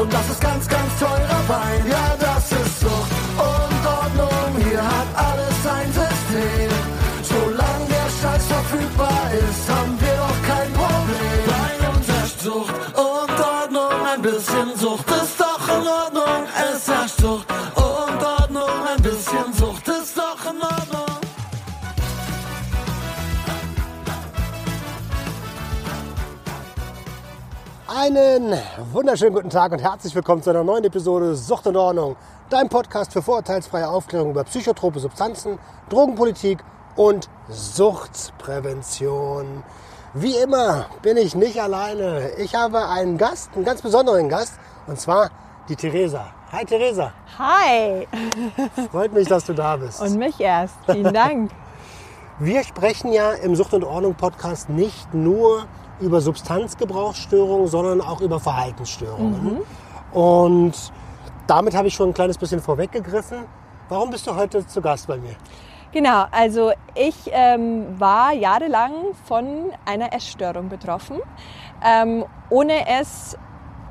und das ist ganz, ganz teurer Wein. Ja, Einen wunderschönen guten Tag und herzlich willkommen zu einer neuen Episode Sucht und Ordnung, dein Podcast für vorurteilsfreie Aufklärung über psychotrope Substanzen, Drogenpolitik und Suchtprävention. Wie immer bin ich nicht alleine. Ich habe einen Gast, einen ganz besonderen Gast, und zwar die Theresa. Hi Theresa, Hi freut mich, dass du da bist. und mich erst. Vielen Dank. Wir sprechen ja im Sucht und Ordnung Podcast nicht nur über Substanzgebrauchsstörungen, sondern auch über Verhaltensstörungen. Und damit habe ich schon ein kleines bisschen vorweggegriffen. Warum bist du heute zu Gast bei mir? Genau, also ich ähm, war jahrelang von einer Essstörung betroffen, ähm, ohne es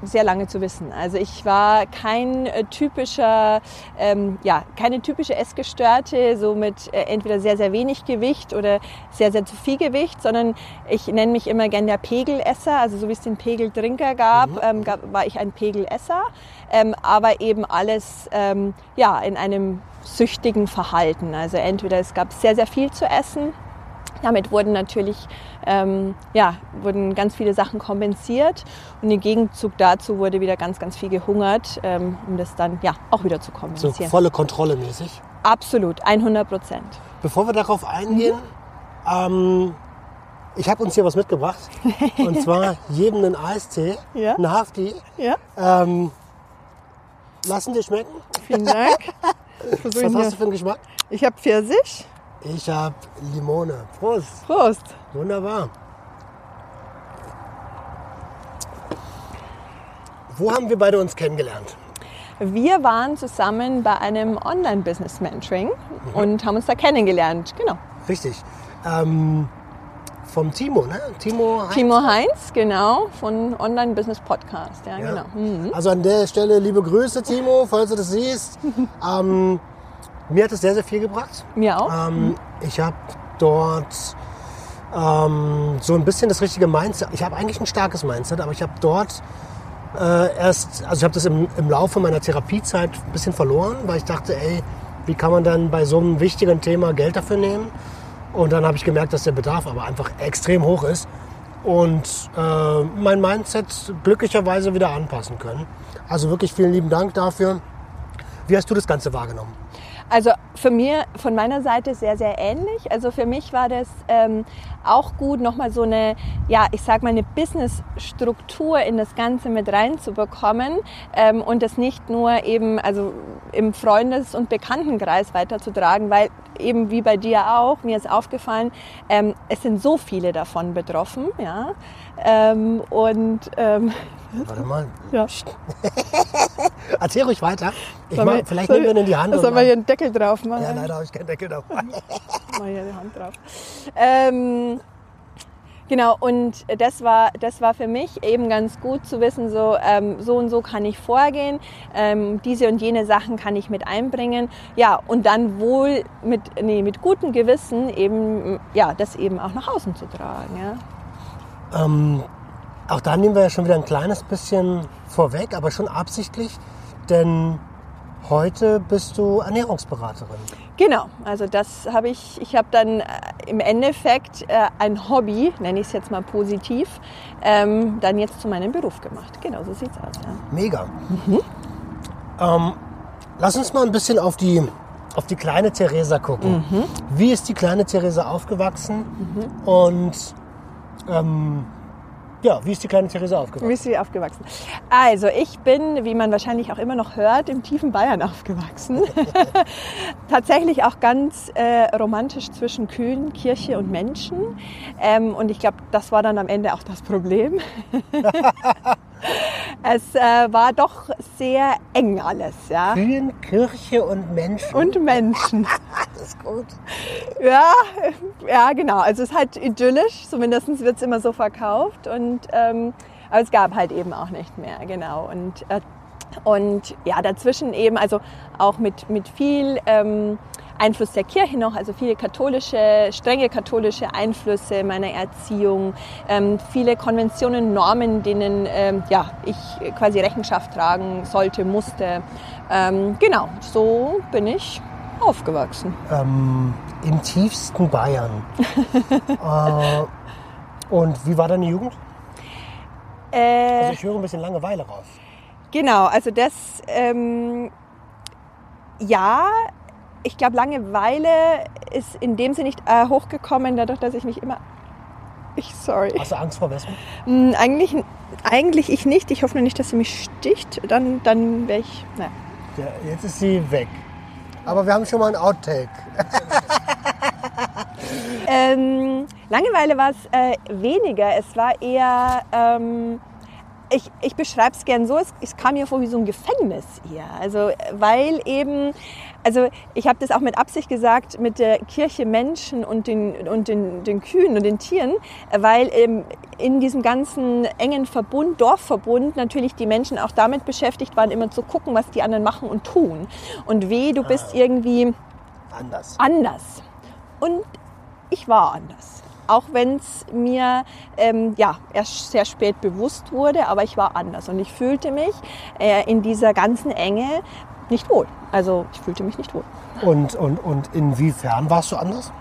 sehr lange zu wissen. Also ich war kein äh, typischer, ähm, ja, keine typische Essgestörte, so mit äh, entweder sehr, sehr wenig Gewicht oder sehr, sehr zu viel Gewicht, sondern ich nenne mich immer gern der Pegelesser. Also so wie es den Pegeltrinker gab, ähm, gab war ich ein Pegelesser, ähm, aber eben alles ähm, ja, in einem süchtigen Verhalten. Also entweder es gab sehr, sehr viel zu essen, damit wurden natürlich ähm, ja, wurden ganz viele Sachen kompensiert und im Gegenzug dazu wurde wieder ganz, ganz viel gehungert, ähm, um das dann ja auch wieder zu So kompensieren. volle Kontrolle mäßig. Absolut, 100 Prozent. Bevor wir darauf eingehen, ähm, ich habe uns hier was mitgebracht. und zwar jedem einen Eistee, Ja. einen Hafti. Ja, Ähm, lassen dir schmecken. vielen Dank. Was hast du für einen Geschmack? Ich habe Pfirsich. Ich habe Limone. Prost. Prost. Wunderbar. Wo haben wir beide uns kennengelernt? Wir waren zusammen bei einem Online-Business-Mentoring und haben uns da kennengelernt. Genau. Richtig. Ähm, vom Timo, ne? Timo Heinz. Timo Heinz, genau, von Online-Business Podcast. Ja, Ja. genau. Mhm. Also an der Stelle liebe Grüße, Timo, falls du das siehst. ähm, mir hat es sehr, sehr viel gebracht. Mir auch. Ähm, ich habe dort ähm, so ein bisschen das richtige Mindset. Ich habe eigentlich ein starkes Mindset, aber ich habe dort äh, erst, also ich habe das im, im Laufe meiner Therapiezeit ein bisschen verloren, weil ich dachte, ey, wie kann man dann bei so einem wichtigen Thema Geld dafür nehmen? Und dann habe ich gemerkt, dass der Bedarf aber einfach extrem hoch ist und äh, mein Mindset glücklicherweise wieder anpassen können. Also wirklich vielen lieben Dank dafür. Wie hast du das Ganze wahrgenommen? Also für mir, von meiner Seite sehr, sehr ähnlich. Also für mich war das ähm, auch gut, nochmal so eine, ja, ich sag mal, eine Business-Struktur in das Ganze mit reinzubekommen ähm, und das nicht nur eben, also im Freundes- und Bekanntenkreis weiterzutragen, weil eben wie bei dir auch, mir ist aufgefallen, ähm, es sind so viele davon betroffen, ja. Ähm, und ähm, Warte mal. ja. Erzähl ruhig weiter. Ich mach, wir- vielleicht nehmen wir ihn in die Hand. und Sollen wir hier einen Deckel drauf machen? ja, leider habe ich keinen Deckel drauf. mal hier die Hand drauf. Ähm, genau, und das war, das war für mich eben ganz gut zu wissen, so, ähm, so und so kann ich vorgehen, ähm, diese und jene Sachen kann ich mit einbringen. Ja, und dann wohl mit, nee, mit gutem Gewissen eben, ja, das eben auch nach außen zu tragen. Ja. Auch da nehmen wir ja schon wieder ein kleines bisschen vorweg, aber schon absichtlich, denn heute bist du Ernährungsberaterin. Genau, also das habe ich, ich habe dann äh, im Endeffekt äh, ein Hobby, nenne ich es jetzt mal positiv, ähm, dann jetzt zu meinem Beruf gemacht. Genau, so sieht's aus. Ja. Mega. Ähm, lass uns mal ein bisschen auf die, auf die kleine Theresa gucken. Wie ist die kleine Theresa aufgewachsen? Und ähm, ja, wie ist die kleine Theresa Wie aufgewachsen? ist sie aufgewachsen? Also ich bin, wie man wahrscheinlich auch immer noch hört, im tiefen Bayern aufgewachsen. Tatsächlich auch ganz äh, romantisch zwischen Kühen, Kirche und Menschen. Ähm, und ich glaube, das war dann am Ende auch das Problem. es äh, war doch sehr eng alles, ja. Kühen, Kirche und Menschen. Und Menschen. das ist gut. Ja, ja, genau. Also es ist halt idyllisch, zumindest wird es immer so verkauft. Und, ähm, aber es gab halt eben auch nicht mehr, genau. Und äh, Und ja, dazwischen eben, also auch mit, mit viel ähm, Einfluss der Kirche noch, also viele katholische, strenge katholische Einflüsse meiner Erziehung, ähm, viele Konventionen, Normen, denen ähm, ja, ich quasi Rechenschaft tragen sollte, musste. Ähm, genau, so bin ich aufgewachsen. Ähm, Im tiefsten Bayern. äh, und wie war deine Jugend? Äh, Also ich höre ein bisschen Langeweile raus. Genau, also das, ähm, ja, ich glaube, Langeweile ist in dem Sinne nicht äh, hochgekommen, dadurch, dass ich mich immer. Ich, sorry. Hast du Angst vor Wespen? Hm, eigentlich, eigentlich ich nicht. Ich hoffe nur nicht, dass sie mich sticht. Dann, dann wäre ich. Naja. Ja, jetzt ist sie weg. Aber wir haben schon mal einen Outtake. Ähm, Langeweile war es äh, weniger. Es war eher, ähm, ich, ich beschreibe es gern so, es, es kam mir vor wie so ein Gefängnis eher. Also, weil eben, also ich habe das auch mit Absicht gesagt, mit der Kirche Menschen und den, und den, den Kühen und den Tieren, weil eben in diesem ganzen engen Verbund, Dorfverbund, natürlich die Menschen auch damit beschäftigt waren, immer zu gucken, was die anderen machen und tun. Und weh, du bist irgendwie Anders. anders. Und ich war anders. Auch wenn es mir ähm, ja, erst sehr spät bewusst wurde, aber ich war anders. Und ich fühlte mich äh, in dieser ganzen Enge nicht wohl. Also ich fühlte mich nicht wohl. Und, und, und inwiefern warst du anders?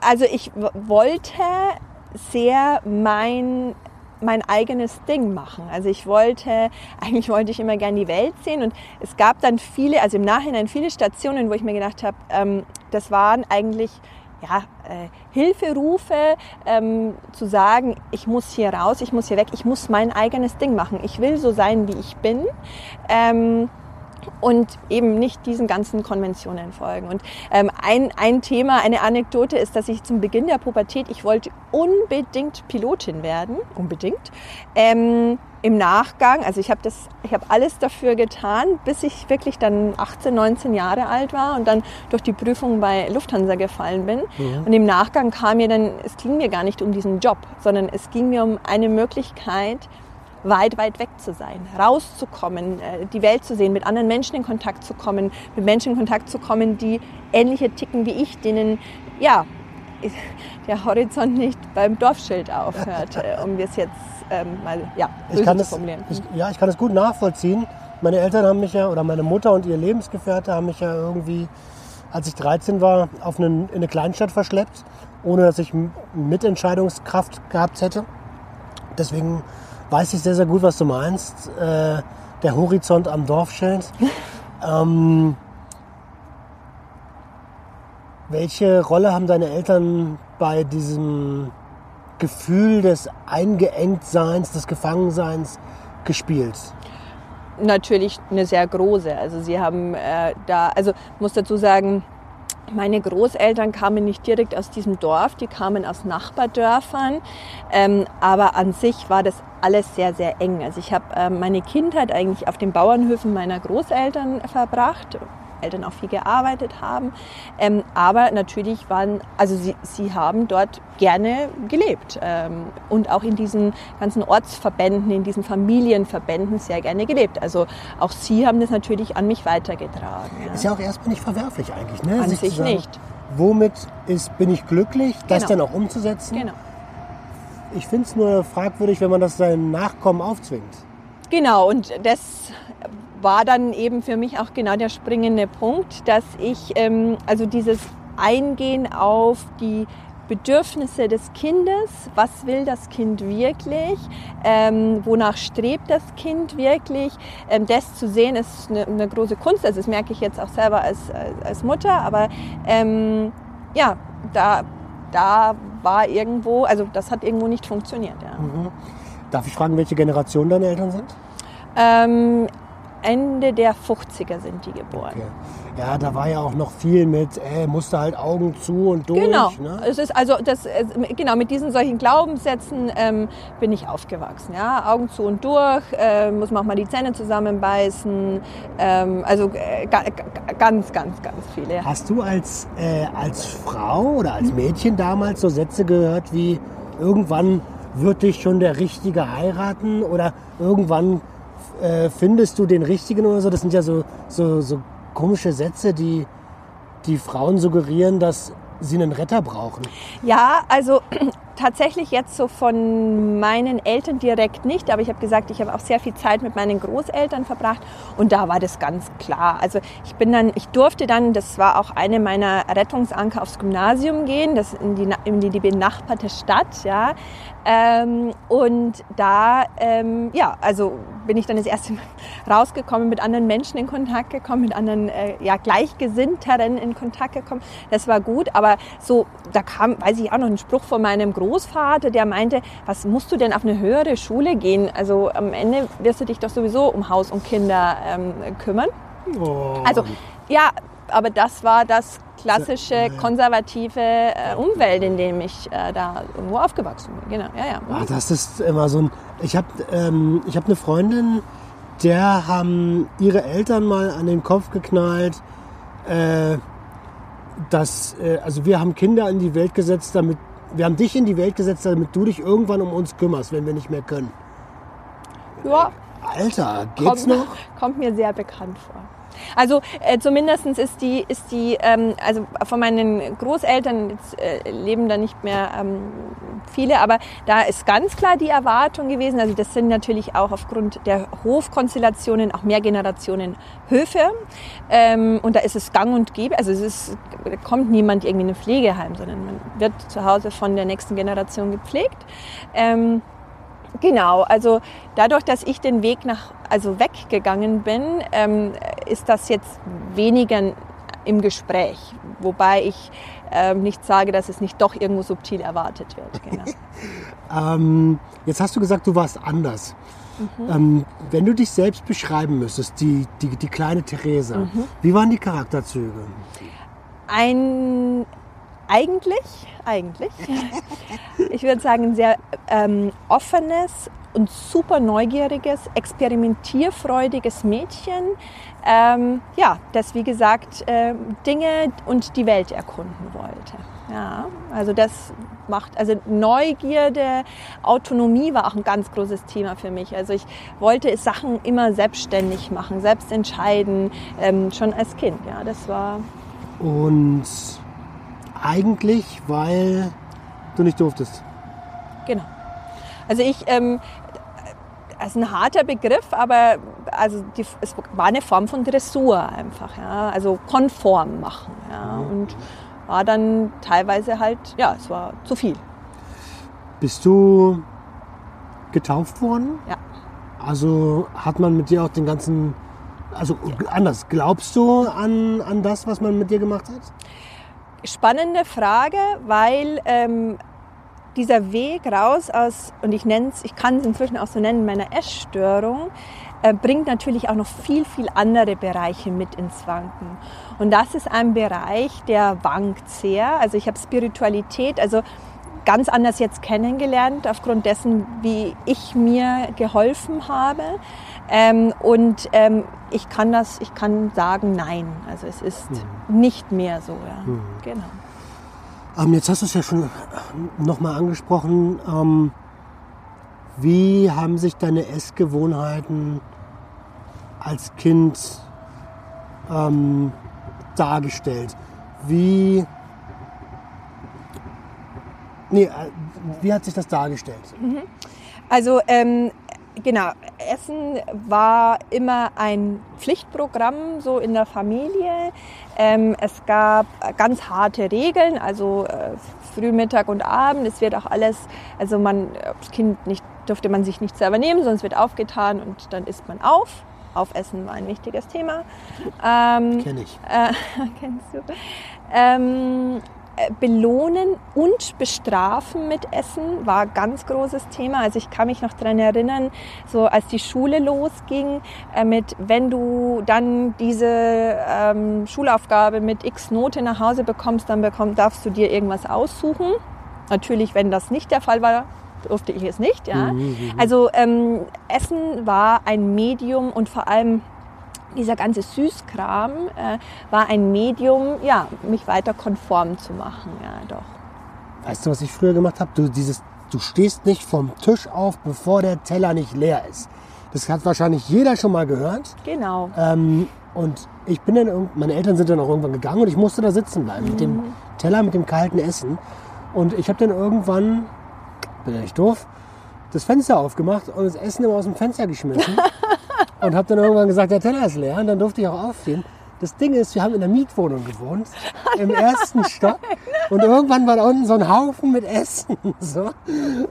Also ich wollte sehr mein mein eigenes Ding machen. Also ich wollte, eigentlich wollte ich immer gerne die Welt sehen und es gab dann viele, also im Nachhinein viele Stationen, wo ich mir gedacht habe, ähm, das waren eigentlich ja, äh, Hilferufe, ähm, zu sagen, ich muss hier raus, ich muss hier weg, ich muss mein eigenes Ding machen. Ich will so sein, wie ich bin. Ähm, und eben nicht diesen ganzen Konventionen folgen. Und ähm, ein, ein Thema, eine Anekdote ist, dass ich zum Beginn der Pubertät, ich wollte unbedingt Pilotin werden, unbedingt. Ähm, Im Nachgang, also ich habe das, ich habe alles dafür getan, bis ich wirklich dann 18, 19 Jahre alt war und dann durch die Prüfung bei Lufthansa gefallen bin. Und im Nachgang kam mir dann, es ging mir gar nicht um diesen Job, sondern es ging mir um eine Möglichkeit, weit, weit weg zu sein, rauszukommen, äh, die Welt zu sehen, mit anderen Menschen in Kontakt zu kommen, mit Menschen in Kontakt zu kommen, die ähnliche ticken wie ich, denen, ja, der Horizont nicht beim Dorfschild aufhört, äh, um es jetzt ähm, mal, ja, Ich kann, zu das, formulieren. ich, ja, ich kann das gut nachvollziehen. Meine Eltern haben mich ja, oder meine Mutter und ihr Lebensgefährte haben mich ja irgendwie, als ich 13 war, auf einen, in eine Kleinstadt verschleppt, ohne dass ich Mitentscheidungskraft gehabt hätte. Deswegen weiß ich sehr, sehr gut, was du meinst. Äh, der Horizont am Dorfschild. ähm, welche Rolle haben deine Eltern bei diesem Gefühl des Eingeengtseins, des Gefangenseins gespielt? natürlich eine sehr große. Also sie haben äh, da, also muss dazu sagen, meine Großeltern kamen nicht direkt aus diesem Dorf, die kamen aus Nachbardörfern, ähm, aber an sich war das alles sehr, sehr eng. Also ich habe ähm, meine Kindheit eigentlich auf den Bauernhöfen meiner Großeltern verbracht. Eltern auch viel gearbeitet haben, ähm, aber natürlich waren, also sie, sie haben dort gerne gelebt ähm, und auch in diesen ganzen Ortsverbänden, in diesen Familienverbänden sehr gerne gelebt. Also auch sie haben das natürlich an mich weitergetragen. Ja. Ist ja auch erstmal nicht verwerflich eigentlich, ne? An zu sich nicht. Womit ist, bin ich glücklich, das Genau. dann auch umzusetzen? Genau. Ich finde es nur fragwürdig, wenn man das seinen Nachkommen aufzwingt. Genau, und das war dann eben für mich auch genau der springende Punkt, dass ich ähm, also dieses Eingehen auf die Bedürfnisse des Kindes, was will das Kind wirklich, ähm, wonach strebt das Kind wirklich, ähm, das zu sehen ist eine, eine große Kunst, also das merke ich jetzt auch selber als, als, als Mutter, aber ähm, ja, da, da war irgendwo, also das hat irgendwo nicht funktioniert. Ja. Darf ich fragen, welche Generation deine Eltern sind? Ähm, Ende der 50er sind die geboren. Okay. Ja, da war ja auch noch viel mit, äh, musste halt Augen zu und durch. Genau. Ne? Es ist also das, äh, genau mit diesen solchen Glaubenssätzen ähm, bin ich aufgewachsen. Ja, Augen zu und durch, äh, muss man auch mal die Zähne zusammenbeißen. Ähm, also äh, ga, ga, ganz, ganz, ganz viele. Hast du als, äh, als Frau oder als Mädchen damals so Sätze gehört wie irgendwann wird dich schon der Richtige heiraten oder irgendwann äh, findest du den richtigen oder so? Das sind ja so, so, so komische Sätze, die die Frauen suggerieren, dass sie einen Retter brauchen. Ja, also tatsächlich jetzt so von meinen Eltern direkt nicht, aber ich habe gesagt, ich habe auch sehr viel Zeit mit meinen Großeltern verbracht und da war das ganz klar. Also ich bin dann, ich durfte dann, das war auch eine meiner Rettungsanker aufs Gymnasium gehen, das in die, in die benachbarte Stadt, ja. Ähm, und da, ähm, ja, also bin ich dann das erste Mal rausgekommen, mit anderen Menschen in Kontakt gekommen, mit anderen äh, ja, Gleichgesinnteren in Kontakt gekommen. Das war gut, aber so, da kam, weiß ich auch noch, ein Spruch von meinem Großvater, der meinte, was musst du denn auf eine höhere Schule gehen? Also am Ende wirst du dich doch sowieso um Haus und Kinder ähm, kümmern. Oh. Also ja, aber das war das klassische konservative äh, Umwelt, in dem ich äh, da irgendwo aufgewachsen bin. Genau, ja, ja. Ah, das ist immer so ein. Ich habe ähm, ich hab eine Freundin, der haben ihre Eltern mal an den Kopf geknallt, äh, dass, äh, also wir haben Kinder in die Welt gesetzt, damit, wir haben dich in die Welt gesetzt, damit du dich irgendwann um uns kümmerst, wenn wir nicht mehr können. ja. Alter, geht's kommt, noch? Kommt mir sehr bekannt vor. Also äh, zumindest ist die, ist die ähm, also von meinen Großeltern, jetzt äh, leben da nicht mehr ähm, viele, aber da ist ganz klar die Erwartung gewesen, also das sind natürlich auch aufgrund der Hofkonstellationen auch mehr Generationen Höfe. Ähm, und da ist es gang und gäbe, also es ist, kommt niemand irgendwie in ein Pflegeheim, sondern man wird zu Hause von der nächsten Generation gepflegt. Ähm, Genau, also dadurch, dass ich den Weg nach, also weggegangen bin, ähm, ist das jetzt weniger im Gespräch, wobei ich ähm, nicht sage, dass es nicht doch irgendwo subtil erwartet wird. Genau. Ähm, jetzt hast du gesagt, du warst anders. Ähm, wenn du dich selbst beschreiben müsstest, die, die, die kleine Theresa, wie waren die Charakterzüge? Ein eigentlich, eigentlich, ich würde sagen, ein sehr ähm, offenes und super neugieriges, experimentierfreudiges Mädchen, ähm, ja, das wie gesagt ähm, Dinge und die Welt erkunden wollte. Ja, also das macht, also Neugierde, Autonomie war auch ein ganz großes Thema für mich. Also ich wollte Sachen immer selbstständig machen, selbst entscheiden, ähm, schon als Kind. Ja, das war Und eigentlich, weil du nicht durftest. Genau. Also ich, ähm, das ist ein harter Begriff, aber also die, es war eine Form von Dressur einfach, ja, also konform machen, ja, und war dann teilweise halt, ja, es war zu viel. Bist du getauft worden? Ja. Also hat man mit dir auch den ganzen, also anders, glaubst du an, an das, was man mit dir gemacht hat? Spannende Frage, weil ähm, dieser Weg raus aus, und ich nenne es, ich kann es inzwischen auch so nennen, meiner Essstörung, äh, bringt natürlich auch noch viel, viel andere Bereiche mit ins Wanken. Und das ist ein Bereich, der wankt sehr. Also ich habe Spiritualität, also ganz anders jetzt kennengelernt, aufgrund dessen, wie ich mir geholfen habe. Ähm, und ähm, ich kann das, ich kann sagen, nein. Also es ist nicht mehr so. Ja. Genau. Ähm, jetzt hast du es ja schon nochmal angesprochen. Ähm, wie haben sich deine Essgewohnheiten als Kind ähm, dargestellt? Wie, nee, äh, wie hat sich das dargestellt? Also ähm, genau, Essen war immer ein Pflichtprogramm so in der Familie. Ähm, es gab ganz harte Regeln, also äh, Früh, Mittag und Abend. Es wird auch alles, also man, das Kind nicht, durfte man sich nicht selber nehmen, es wird aufgetan und dann isst man auf. Aufessen war ein wichtiges Thema. Ähm, Kenn ich. äh, kennst du? Ähm, äh, belohnen und bestrafen mit Essen war ein ganz großes Thema. Also ich kann mich noch daran erinnern, so als die Schule losging, äh, mit wenn du dann diese ähm, Schulaufgabe mit X Note nach Hause bekommst, dann bekomm, darfst du dir irgendwas aussuchen. Natürlich, wenn das nicht der Fall war, durfte ich es nicht. Ja. Also ähm, Essen war ein Medium und vor allem dieser ganze Süßkram äh, war ein Medium, ja, mich weiter konform zu machen, ja, doch. Weißt du, was ich früher gemacht habe? Du, dieses, du stehst nicht vom Tisch auf, bevor der Teller nicht leer ist. Das hat wahrscheinlich jeder schon mal gehört. Genau. Ähm, und ich bin dann, meine Eltern sind dann auch irgendwann gegangen und ich musste da sitzen bleiben mit dem Teller, mit dem kalten Essen. Und ich habe dann irgendwann, bin ja nicht doof, das Fenster aufgemacht und das Essen immer aus dem Fenster geschmissen. und habe dann irgendwann gesagt, der Teller ist leer und dann durfte ich auch aufstehen. Das Ding ist, wir haben in einer Mietwohnung gewohnt, im ersten Stock. Und irgendwann war da unten so ein Haufen mit Essen. So.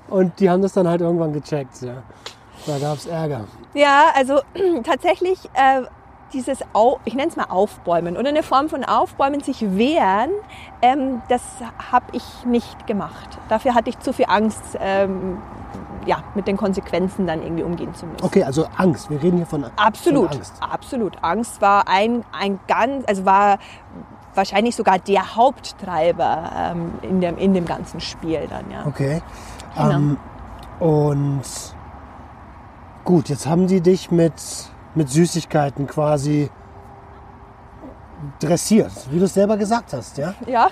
Und die haben das dann halt irgendwann gecheckt. Ja. Da gab es Ärger. Ja, also tatsächlich äh, dieses, Au ich nenne es mal Aufbäumen oder eine Form von Aufbäumen, sich wehren, ähm, das habe ich nicht gemacht. Dafür hatte ich zu viel Angst, ähm, ja, mit den Konsequenzen dann irgendwie umgehen zu müssen. Okay, also Angst. Wir reden hier von, Absolut, von Angst. absolut. Angst war ein, ein ganz, also war wahrscheinlich sogar der Haupttreiber ähm, in, dem, in dem ganzen Spiel dann, ja. Okay. Genau. Ähm, und gut, jetzt haben die dich mit, mit Süßigkeiten quasi dressiert, wie du es selber gesagt hast, ja? Ja,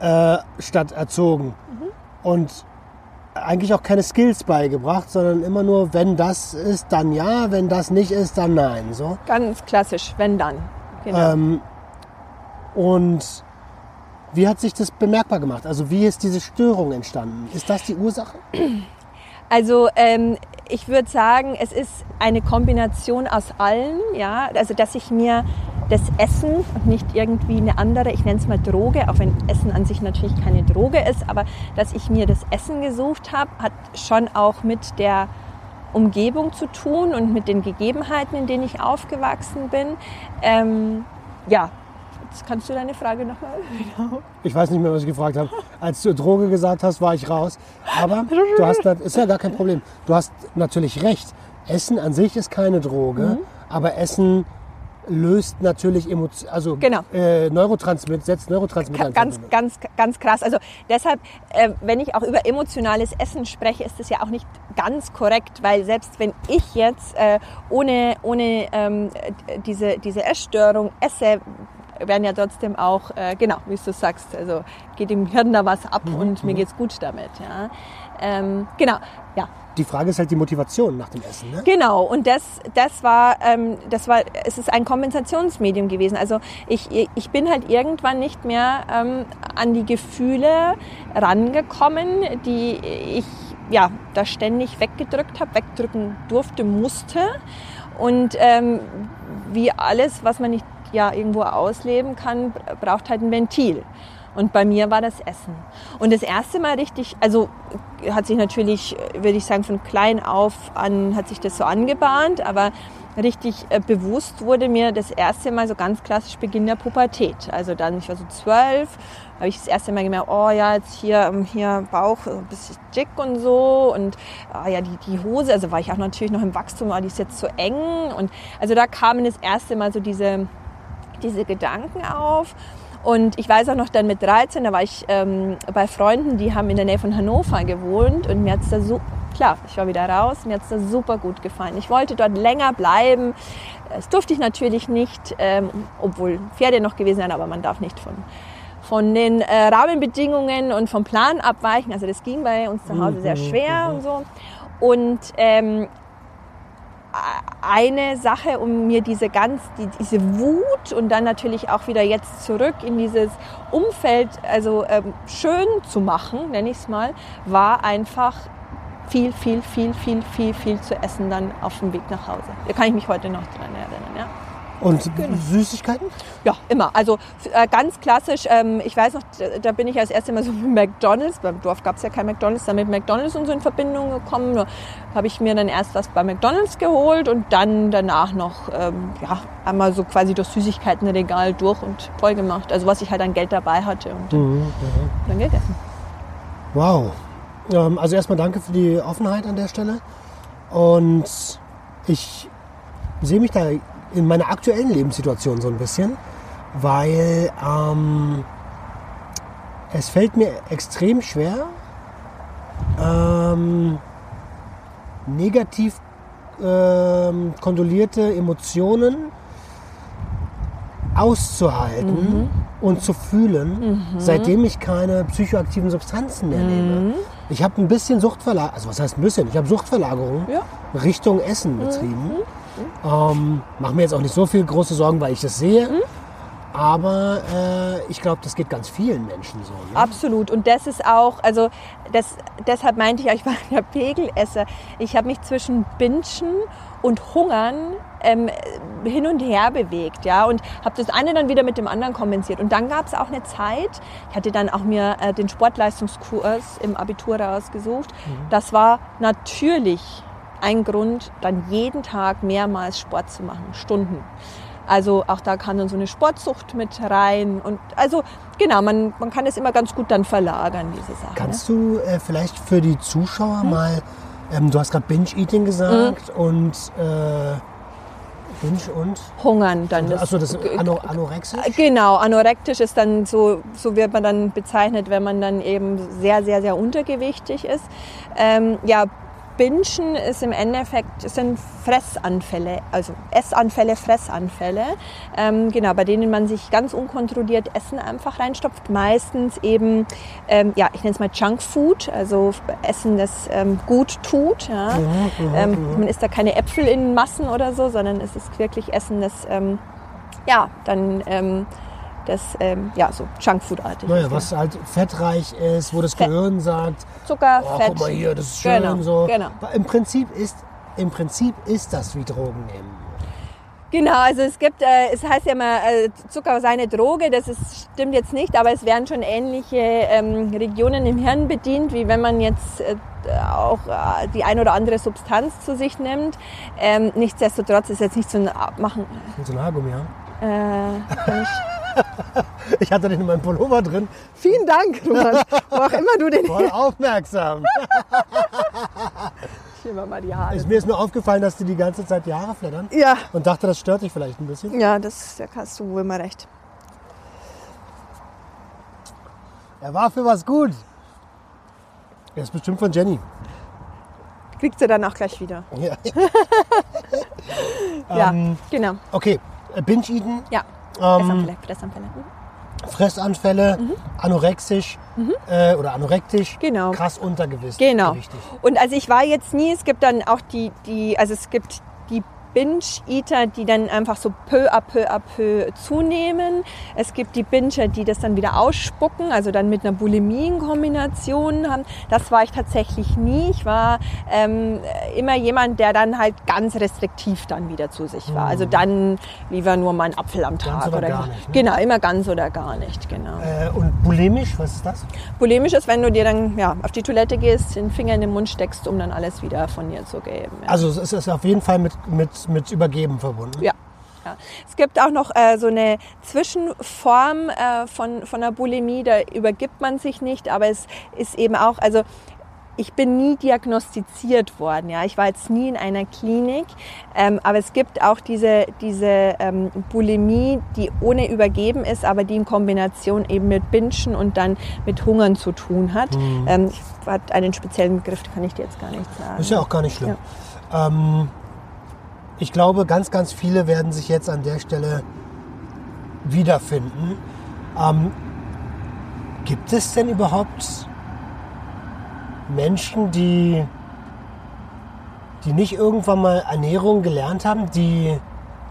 Äh, statt erzogen. Und eigentlich auch keine Skills beigebracht, sondern immer nur, wenn das ist, dann ja, wenn das nicht ist, dann nein. So. ganz klassisch, wenn dann. Genau. Ähm, und wie hat sich das bemerkbar gemacht? Also wie ist diese Störung entstanden? Ist das die Ursache? Also ähm, ich würde sagen, es ist eine Kombination aus allen, ja, also dass ich mir das Essen und nicht irgendwie eine andere, ich nenne es mal Droge, auch wenn Essen an sich natürlich keine Droge ist, aber dass ich mir das Essen gesucht habe, hat schon auch mit der Umgebung zu tun und mit den Gegebenheiten, in denen ich aufgewachsen bin. Ähm, ja, jetzt kannst du deine Frage nochmal genau. Ich weiß nicht mehr, was ich gefragt habe. Als du Droge gesagt hast, war ich raus. Aber du hast, nat- ist ja gar kein Problem. Du hast natürlich recht. Essen an sich ist keine Droge, aber Essen löst natürlich Emotionen, also Genau. äh, Neurotransmitter, setzt Neurotransmitter ganz, ganz, ganz krass. Also deshalb, äh, wenn ich auch über emotionales Essen spreche, ist das ja auch nicht ganz korrekt, weil selbst wenn ich jetzt äh, ohne, ohne ähm, äh, diese, diese Essstörung esse, werden ja trotzdem auch, äh, genau, wie du sagst, also geht im Hirn da was ab und mir geht's gut damit. Ja. Ähm, genau, ja. Die Frage ist halt die Motivation nach dem Essen. Ne? Genau, und das, das war, ähm, das war, es ist ein Kompensationsmedium gewesen. Also ich, ich bin halt irgendwann nicht mehr ähm, an die Gefühle rangekommen, die ich ja da ständig weggedrückt habe, wegdrücken durfte, musste. Und ähm, wie alles, was man nicht ja irgendwo ausleben kann, braucht halt ein Ventil. Und bei mir war das Essen. Und das erste Mal richtig, also hat sich natürlich, würde ich sagen, von klein auf an hat sich das so angebahnt, aber richtig äh, bewusst wurde mir das erste Mal so ganz klassisch Beginn der Pubertät. Also dann, ich war so zwölf, habe ich das erste Mal gemerkt, oh ja, jetzt hier, ähm, hier Bauch so ein bisschen dick und so und ah ja, die, die Hose, also war ich auch natürlich noch im Wachstum, aber die ist jetzt zu eng und also da kamen das erste Mal so diese, diese Gedanken auf. Und ich weiß auch noch dann mit 13, da war ich ähm, bei Freunden, die haben in der Nähe von Hannover gewohnt und mir hat es da so, klar, ich war wieder raus, mir hat es da super gut gefallen. Ich wollte dort länger bleiben. Das durfte ich natürlich nicht, ähm, obwohl Pferde noch gewesen sind, aber man darf nicht von, von den äh, Rahmenbedingungen und vom Plan abweichen. Also das ging bei uns zu Hause sehr schwer und so. Und ähm, eine Sache, um mir diese ganz, die, diese Wut und dann natürlich auch wieder jetzt zurück in dieses Umfeld, also ähm, schön zu machen, nenne ich es mal, war einfach viel, viel, viel, viel, viel, viel zu essen dann auf dem Weg nach Hause. Da kann ich mich heute noch dran erinnern, ja. Und Genau. Süßigkeiten? Ja, immer. Also äh, ganz klassisch, ähm, ich weiß noch, da, bin ich als erstes Mal so mit McDonalds, beim Dorf gab es ja kein McDonalds, dann mit McDonalds und so in Verbindung gekommen. Da habe ich mir dann erst was bei McDonalds geholt und dann danach noch ähm, ja, einmal so quasi das Süßigkeitenregal durch und voll gemacht. Also was ich halt an Geld dabei hatte und Mhm. dann gegessen. Wow. Ähm, also erstmal danke für die Offenheit an der Stelle. Und ich sehe mich da in meiner aktuellen Lebenssituation so ein bisschen, weil ähm, es fällt mir extrem schwer, ähm, negativ ähm, kondolierte Emotionen auszuhalten, und zu fühlen, Mhm. seitdem ich keine psychoaktiven Substanzen mehr nehme. Ich habe ein bisschen Suchtverlagerung, also was heißt ein bisschen? Ich habe Suchtverlagerung Ja. Richtung Essen betrieben. Mhm. Ähm, Mache mir jetzt auch nicht so viel große Sorgen, weil ich das sehe. Mhm. Aber äh, ich glaube, das geht ganz vielen Menschen so. Ne? Absolut. Und das ist auch, also das, deshalb meinte ich ja, ich war ja Pegelesser. Ich habe mich zwischen Bingen und Hungern ähm, hin und her bewegt, ja, und habe das eine dann wieder mit dem anderen kompensiert. Und dann gab es auch eine Zeit, ich hatte dann auch mir äh, den Sportleistungskurs im Abitur rausgesucht. Das war natürlich ein Grund, dann jeden Tag mehrmals Sport zu machen, Stunden. Also auch da kann dann so eine Sportsucht mit rein. Und also genau, man, man kann es immer ganz gut dann verlagern, diese Sache. Kannst du äh, vielleicht für die Zuschauer mal, ähm, du hast gerade Binge-Eating gesagt und äh, Binge und? Hungern dann. Das, Achso, das ist ano Anorexie? Genau, anorektisch ist dann so, so wird man dann bezeichnet, wenn man dann eben sehr, sehr, sehr untergewichtig ist. Ähm, ja, Bingen ist im Endeffekt es sind Fressanfälle, also Essanfälle, Fressanfälle, ähm, genau, bei denen man sich ganz unkontrolliert Essen einfach reinstopft. Meistens eben, ähm, ja, ich nenne es mal Junkfood, also Essen, das ähm, gut tut. Ja. Ähm, man isst da keine Äpfel in Massen oder so, sondern es ist wirklich Essen, das ähm, ja dann ähm, das ähm, ja so Junkfood-artig Naja, ist. was halt fettreich ist, wo das Fett. Gehirn sagt, Zucker, oh, Fett. guck mal hier, das ist schön Genau, so. genau. Im Prinzip ist, im Prinzip ist das wie Drogen nehmen. Genau, also es gibt, äh, es heißt ja immer, äh, Zucker sei eine Droge, das ist, stimmt jetzt nicht, aber es werden schon ähnliche ähm, Regionen im Hirn bedient, wie wenn man jetzt äh, auch äh, die ein oder andere Substanz zu sich nimmt. Ähm, nichtsdestotrotz ist jetzt nicht so ein Abmachen. Mit so einem Haargummi haben. Äh, ich, Ich hatte den in meinem Pullover drin. vielen Dank, Roman, wo auch immer du den Voll aufmerksam. Hier mal die Haare. ist, mir ist nur aufgefallen, dass die die ganze Zeit die Haare flattern. Ja, Und dachte, das stört dich vielleicht ein bisschen. ja, das, da hast du wohl mal recht. Er war für was gut. Er ist bestimmt von Jenny. Kriegst du dann auch gleich wieder. Ja. Ja, Ähm, genau. Okay, äh, Binge-Eaten, Ja, ähm, Fressanfälle, Fressanfälle. Mhm. Anorexisch äh, oder anorektisch, Genau. krass untergewichtig. Genau. gewichtig. Und also ich war jetzt nie, es gibt dann auch die, die also es gibt die Binge-Eater, die dann einfach so peu à peu à peu zunehmen. Es gibt die Binger, die das dann wieder ausspucken, also dann mit einer Bulimie in Kombination haben. Das war ich tatsächlich nie. Ich war ähm, immer jemand, der dann halt ganz restriktiv dann wieder zu sich war. Also dann lieber nur mal einen Apfel am Tag. oder gar nicht, ne? Genau, immer ganz oder gar nicht, genau. Äh, und bulimisch, was ist das? Bulimisch ist, wenn du dir dann ja, auf die Toilette gehst, den Finger in den Mund steckst, um dann alles wieder von dir zu geben. Ja. Also es ist auf jeden Fall mit, mit, mit Übergeben verbunden. ja. Ja. Es gibt auch noch äh, so eine Zwischenform äh, von, von der Bulimie, da übergibt man sich nicht, aber es ist eben auch, also ich bin nie diagnostiziert worden. Ja, ich war jetzt nie in einer Klinik, ähm, aber es gibt auch diese diese ähm, Bulimie, die ohne Übergeben ist, aber die in Kombination eben mit Binschen und dann mit Hungern zu tun hat. Ähm, ich hat einen speziellen Begriff, den kann ich dir jetzt gar nicht sagen. Ist ja auch gar nicht schlimm. Ähm, ich glaube, ganz, ganz viele werden sich jetzt an der Stelle wiederfinden. Ähm, gibt es denn überhaupt Menschen, die, die nicht irgendwann mal Ernährung gelernt haben, die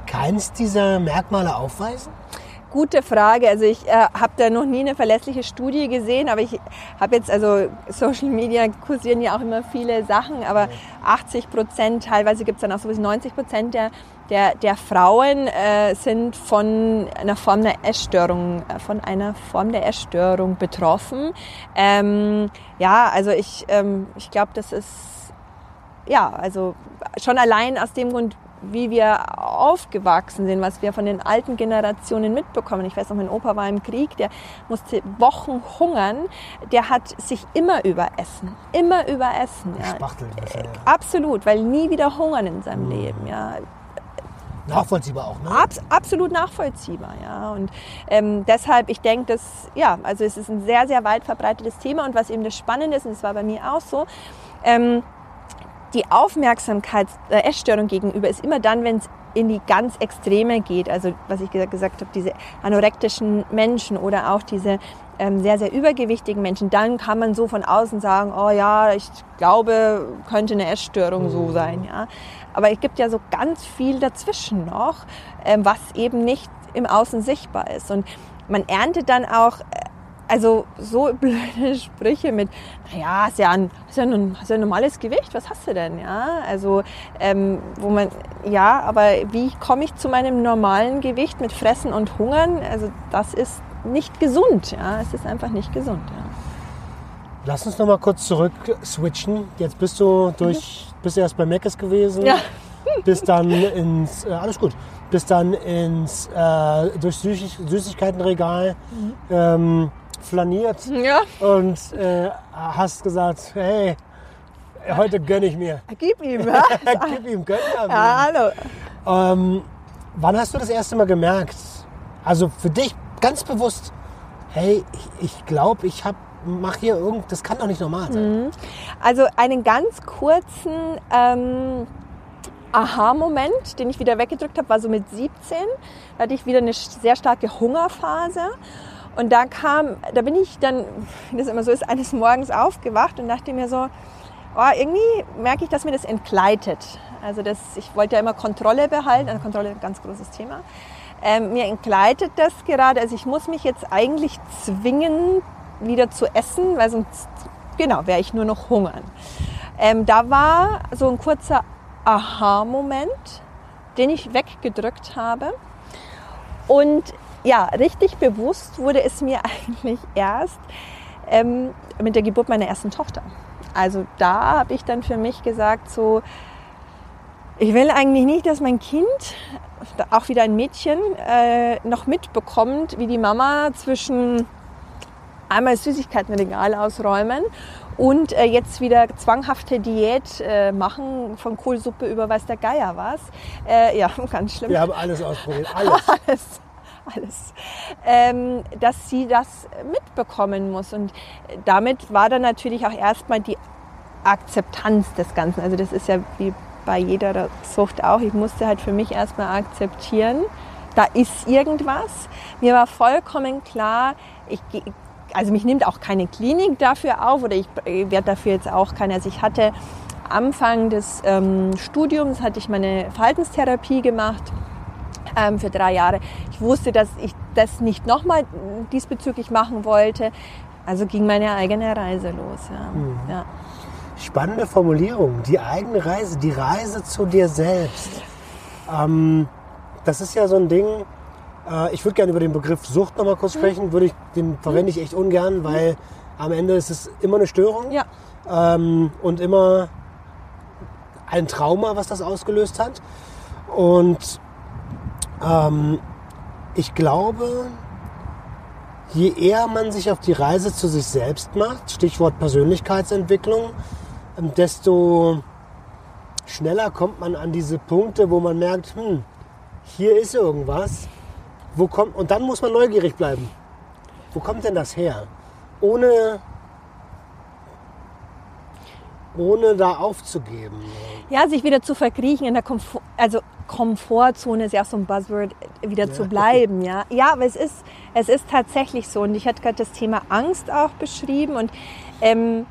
keins dieser Merkmale aufweisen? Gute Frage. Also ich äh, habe da noch nie eine verlässliche Studie gesehen, aber ich habe jetzt, also Social Media kursieren ja auch immer viele Sachen, aber 80 Prozent, teilweise gibt es dann auch so bis 90 Prozent der, der, der Frauen äh, sind von einer Form der Essstörung, äh, von einer Form der Essstörung betroffen. Ähm, ja, also ich, ähm, ich glaube, das ist ja, also schon allein aus dem Grund, wie wir aufgewachsen sind, was wir von den alten Generationen mitbekommen. Ich weiß noch, mein Opa war im Krieg, der musste Wochen hungern, der hat sich immer überessen, immer überessen. Ja. Spachtelt, was er- Absolut, weil nie wieder hungern in seinem Leben. Ja. Nachvollziehbar auch, ne? Abs absolut nachvollziehbar, ja. Und ähm, deshalb, ich denke, dass, ja, also es ist ein sehr, sehr weit verbreitetes Thema und was eben das Spannende ist, und es war bei mir auch so, ähm, die Aufmerksamkeit der Essstörung gegenüber ist immer dann, wenn es in die ganz Extreme geht, also was ich gesagt, habe, diese anorektischen Menschen oder auch diese ähm, sehr, sehr übergewichtigen Menschen, dann kann man so von außen sagen, oh ja, ich glaube, könnte eine Essstörung so sein. Ja. Aber es gibt ja so ganz viel dazwischen noch, ähm, was eben nicht im Außen sichtbar ist. Und man erntet dann auch äh, also so blöde Sprüche mit, naja, hast ja, ein, hast, ja ein, hast ja ein normales Gewicht, was hast du denn? Ja, also ähm, wo man, ja, aber wie komme ich zu meinem normalen Gewicht mit Fressen und Hungern? Also das ist nicht gesund, ja, es ist einfach nicht gesund. Ja. Lass uns noch mal kurz zurück switchen. Jetzt bist du durch, mhm. bist du erst bei Meckes gewesen, ja. bist dann ins, äh, alles gut, bist dann ins, äh, durch Süßig Süßigkeitenregal mhm. ähm, flaniert ja. und äh, hast gesagt, hey, heute gönne ich mir. Gib ihm, ja. Gib ihm, gönn ihm. Ja, hallo. Ähm, wann hast du das erste Mal gemerkt, also für dich ganz bewusst, hey, ich, ich glaube, ich habe mach hier irgend, das kann doch nicht normal sein. Mhm. Also einen ganz kurzen ähm, Aha-Moment, den ich wieder weggedrückt habe, war so mit 17. Da hatte ich wieder eine sehr starke Hungerphase. Und da kam, da bin ich dann, wie das immer so ist, eines Morgens aufgewacht und dachte mir so, oh, irgendwie merke ich, dass mir das entgleitet. Also das, ich wollte ja immer Kontrolle behalten, also Kontrolle ist ein ganz großes Thema. Ähm, mir entgleitet das gerade, also ich muss mich jetzt eigentlich zwingen, wieder zu essen, weil sonst, genau, wäre ich nur noch hungern. Ähm, da war so ein kurzer Aha-Moment, den ich weggedrückt habe. Und ja, richtig bewusst wurde es mir eigentlich erst ähm, mit der Geburt meiner ersten Tochter. Also da habe ich dann für mich gesagt, so, ich will eigentlich nicht, dass mein Kind, auch wieder ein Mädchen, äh, noch mitbekommt, wie die Mama zwischen einmal Süßigkeitenregal ausräumen und äh, jetzt wieder zwanghafte Diät äh, machen, von Kohlsuppe über weiß der Geier was. Äh, ja, ganz schlimm. Wir haben alles ausprobiert, alles. alles alles, ähm, dass sie das mitbekommen muss. Und damit war dann natürlich auch erstmal die Akzeptanz des Ganzen. Also das ist ja wie bei jeder Sucht auch. Ich musste halt für mich erstmal akzeptieren, da ist irgendwas. Mir war vollkommen klar, ich also mich nimmt auch keine Klinik dafür auf oder ich werde dafür jetzt auch keine. Also ich hatte Anfang des ähm, Studiums hatte ich meine Verhaltenstherapie gemacht ähm, für drei Jahre. Ich wusste, dass ich das nicht nochmal diesbezüglich machen wollte. Also ging meine eigene Reise los. Ja. Mhm. ja. Spannende Formulierung. Die eigene Reise, die Reise zu dir selbst. Ähm, das ist ja so ein Ding. Äh, ich würde gerne über den Begriff Sucht nochmal kurz mhm. sprechen. Würde ich, den verwende ich echt ungern, weil am Ende ist es immer eine Störung. Ja. Ähm, und immer ein Trauma, was das ausgelöst hat. Und ähm, ich glaube, je eher man sich auf die Reise zu sich selbst macht, Stichwort Persönlichkeitsentwicklung, ähm, desto schneller kommt man an diese Punkte, wo man merkt, hm, hier ist irgendwas. Wo kommt, und dann muss man neugierig bleiben. Wo kommt denn das her? Ohne ohne da aufzugeben. Ja, sich wieder zu verkriechen in der Komfort, also Komfortzone ist ja auch so ein Buzzword, wieder ja. zu bleiben. Ja, ja aber es ist, es ist tatsächlich so. Und ich hatte gerade das Thema Angst auch beschrieben. Und ähm,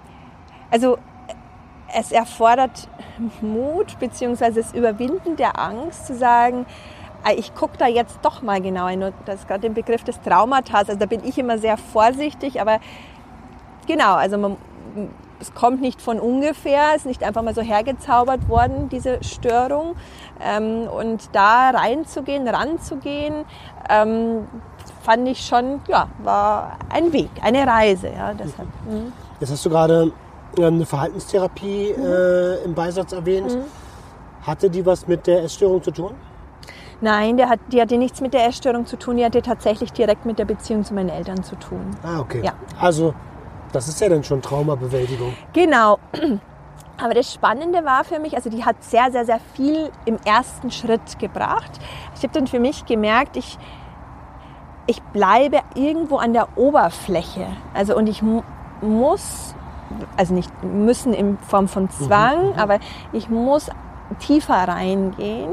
also es erfordert Mut bzw. das Überwinden der Angst zu sagen, ich gucke da jetzt doch mal genau hin. das ist gerade den Begriff des Traumatas. Also da bin ich immer sehr vorsichtig, aber genau, also man es kommt nicht von ungefähr, ist nicht einfach mal so hergezaubert worden, diese Störung. Ähm, und da reinzugehen, ranzugehen, ähm, fand ich schon, ja, war ein Weg, eine Reise. Ja, deshalb. Mhm. Jetzt hast du gerade ähm, eine Verhaltenstherapie mhm. äh, im Beisatz erwähnt. Mhm. Hatte die was mit der Essstörung zu tun? Nein, der hat, die hatte nichts mit der Essstörung zu tun, die hatte tatsächlich direkt mit der Beziehung zu meinen Eltern zu tun. Ah, okay. Ja. Also das ist ja dann schon Traumabewältigung. Genau. Aber das Spannende war für mich, also die hat sehr, sehr, sehr viel im ersten Schritt gebracht. Ich habe dann für mich gemerkt, ich, ich bleibe irgendwo an der Oberfläche. Also und ich muss, also nicht müssen in Form von Zwang, mhm, mhm. aber ich muss tiefer reingehen,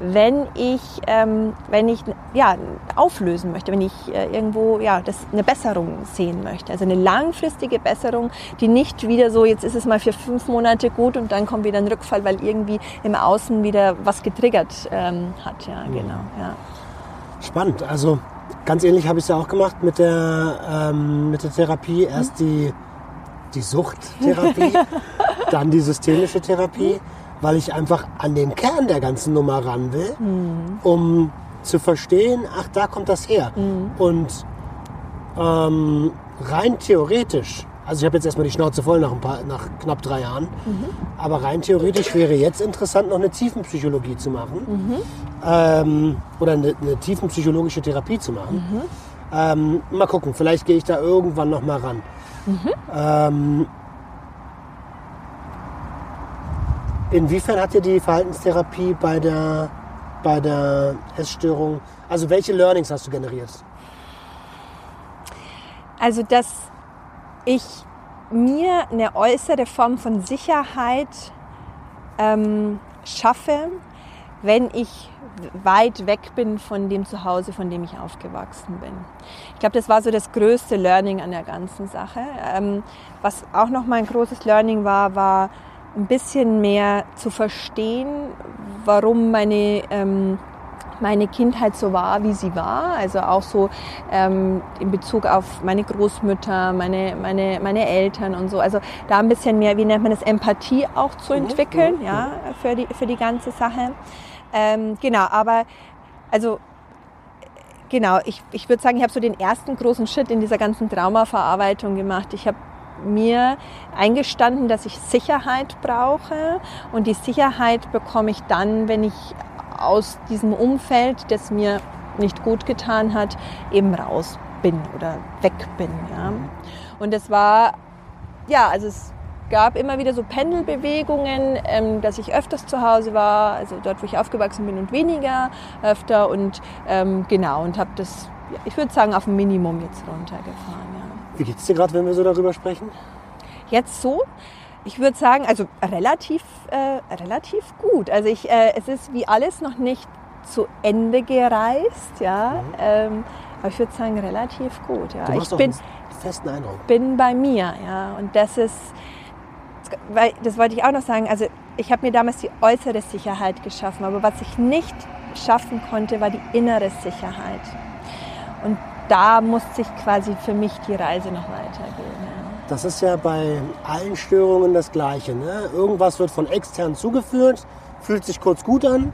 wenn ich, ähm, wenn ich ja, auflösen möchte, wenn ich äh, irgendwo ja, das, eine Besserung sehen möchte. Also eine langfristige Besserung, die nicht wieder so, jetzt ist es mal für fünf Monate gut und dann kommt wieder ein Rückfall, weil irgendwie im Außen wieder was getriggert ähm, hat. Ja, Mhm. genau. Ja. Spannend. Also ganz ähnlich habe ich es ja auch gemacht mit der, ähm, mit der Therapie. Erst die, die Suchttherapie, dann die systemische Therapie, weil ich einfach an den Kern der ganzen Nummer ran will, um zu verstehen, ach, da kommt das her. Und ähm, rein theoretisch, also ich habe jetzt erstmal die Schnauze voll nach, ein paar, nach knapp drei Jahren, aber rein theoretisch wäre jetzt interessant, noch eine Tiefenpsychologie zu machen ähm, oder eine, eine tiefenpsychologische Therapie zu machen. Ähm, mal gucken, vielleicht gehe ich da irgendwann noch mal ran. Ähm, inwiefern hat dir die Verhaltenstherapie bei der, bei der Essstörung, also welche Learnings hast du generiert? Also, dass ich mir eine äußere Form von Sicherheit ähm, schaffe, wenn ich weit weg bin von dem Zuhause, von dem ich aufgewachsen bin. Ich glaube, das war so das größte Learning an der ganzen Sache. Ähm, was auch noch mal ein großes Learning war, war ein bisschen mehr zu verstehen, warum meine ähm, meine Kindheit so war, wie sie war. Also auch so ähm, in Bezug auf meine Großmütter, meine, meine, meine Eltern und so. Also da ein bisschen mehr, wie nennt man das, Empathie auch zu entwickeln, ja, für die, für die ganze Sache. Ähm, genau, aber also genau, ich, ich würde sagen, ich habe so den ersten großen Schritt in dieser ganzen Traumaverarbeitung gemacht. Ich habe mir eingestanden, dass ich Sicherheit brauche und die Sicherheit bekomme ich dann, wenn ich aus diesem Umfeld, das mir nicht gut getan hat, eben raus bin oder weg bin. Ja. Und es war, ja, also es gab immer wieder so Pendelbewegungen, ähm, dass ich öfters zu Hause war, also dort, wo ich aufgewachsen bin und weniger öfter und ähm, genau und habe das, ich würde sagen, auf ein Minimum jetzt runtergefahren. Wie geht's dir gerade, wenn wir so darüber sprechen? Jetzt so, ich würde sagen, also relativ, äh, relativ gut. Also ich, äh, es ist wie alles noch nicht zu Ende gereist, ja. Ähm, aber ich würde sagen, relativ gut. Ja. Ich bin, festen Eindruck. bin bei mir, ja. Und das ist, weil, das wollte ich auch noch sagen, also ich habe mir damals die äußere Sicherheit geschaffen, aber was ich nicht schaffen konnte, war die innere Sicherheit. Und da musste ich quasi für mich die Reise noch weitergehen. Ja. Das ist ja bei allen Störungen das Gleiche. Ne? Irgendwas wird von extern zugeführt, fühlt sich kurz gut an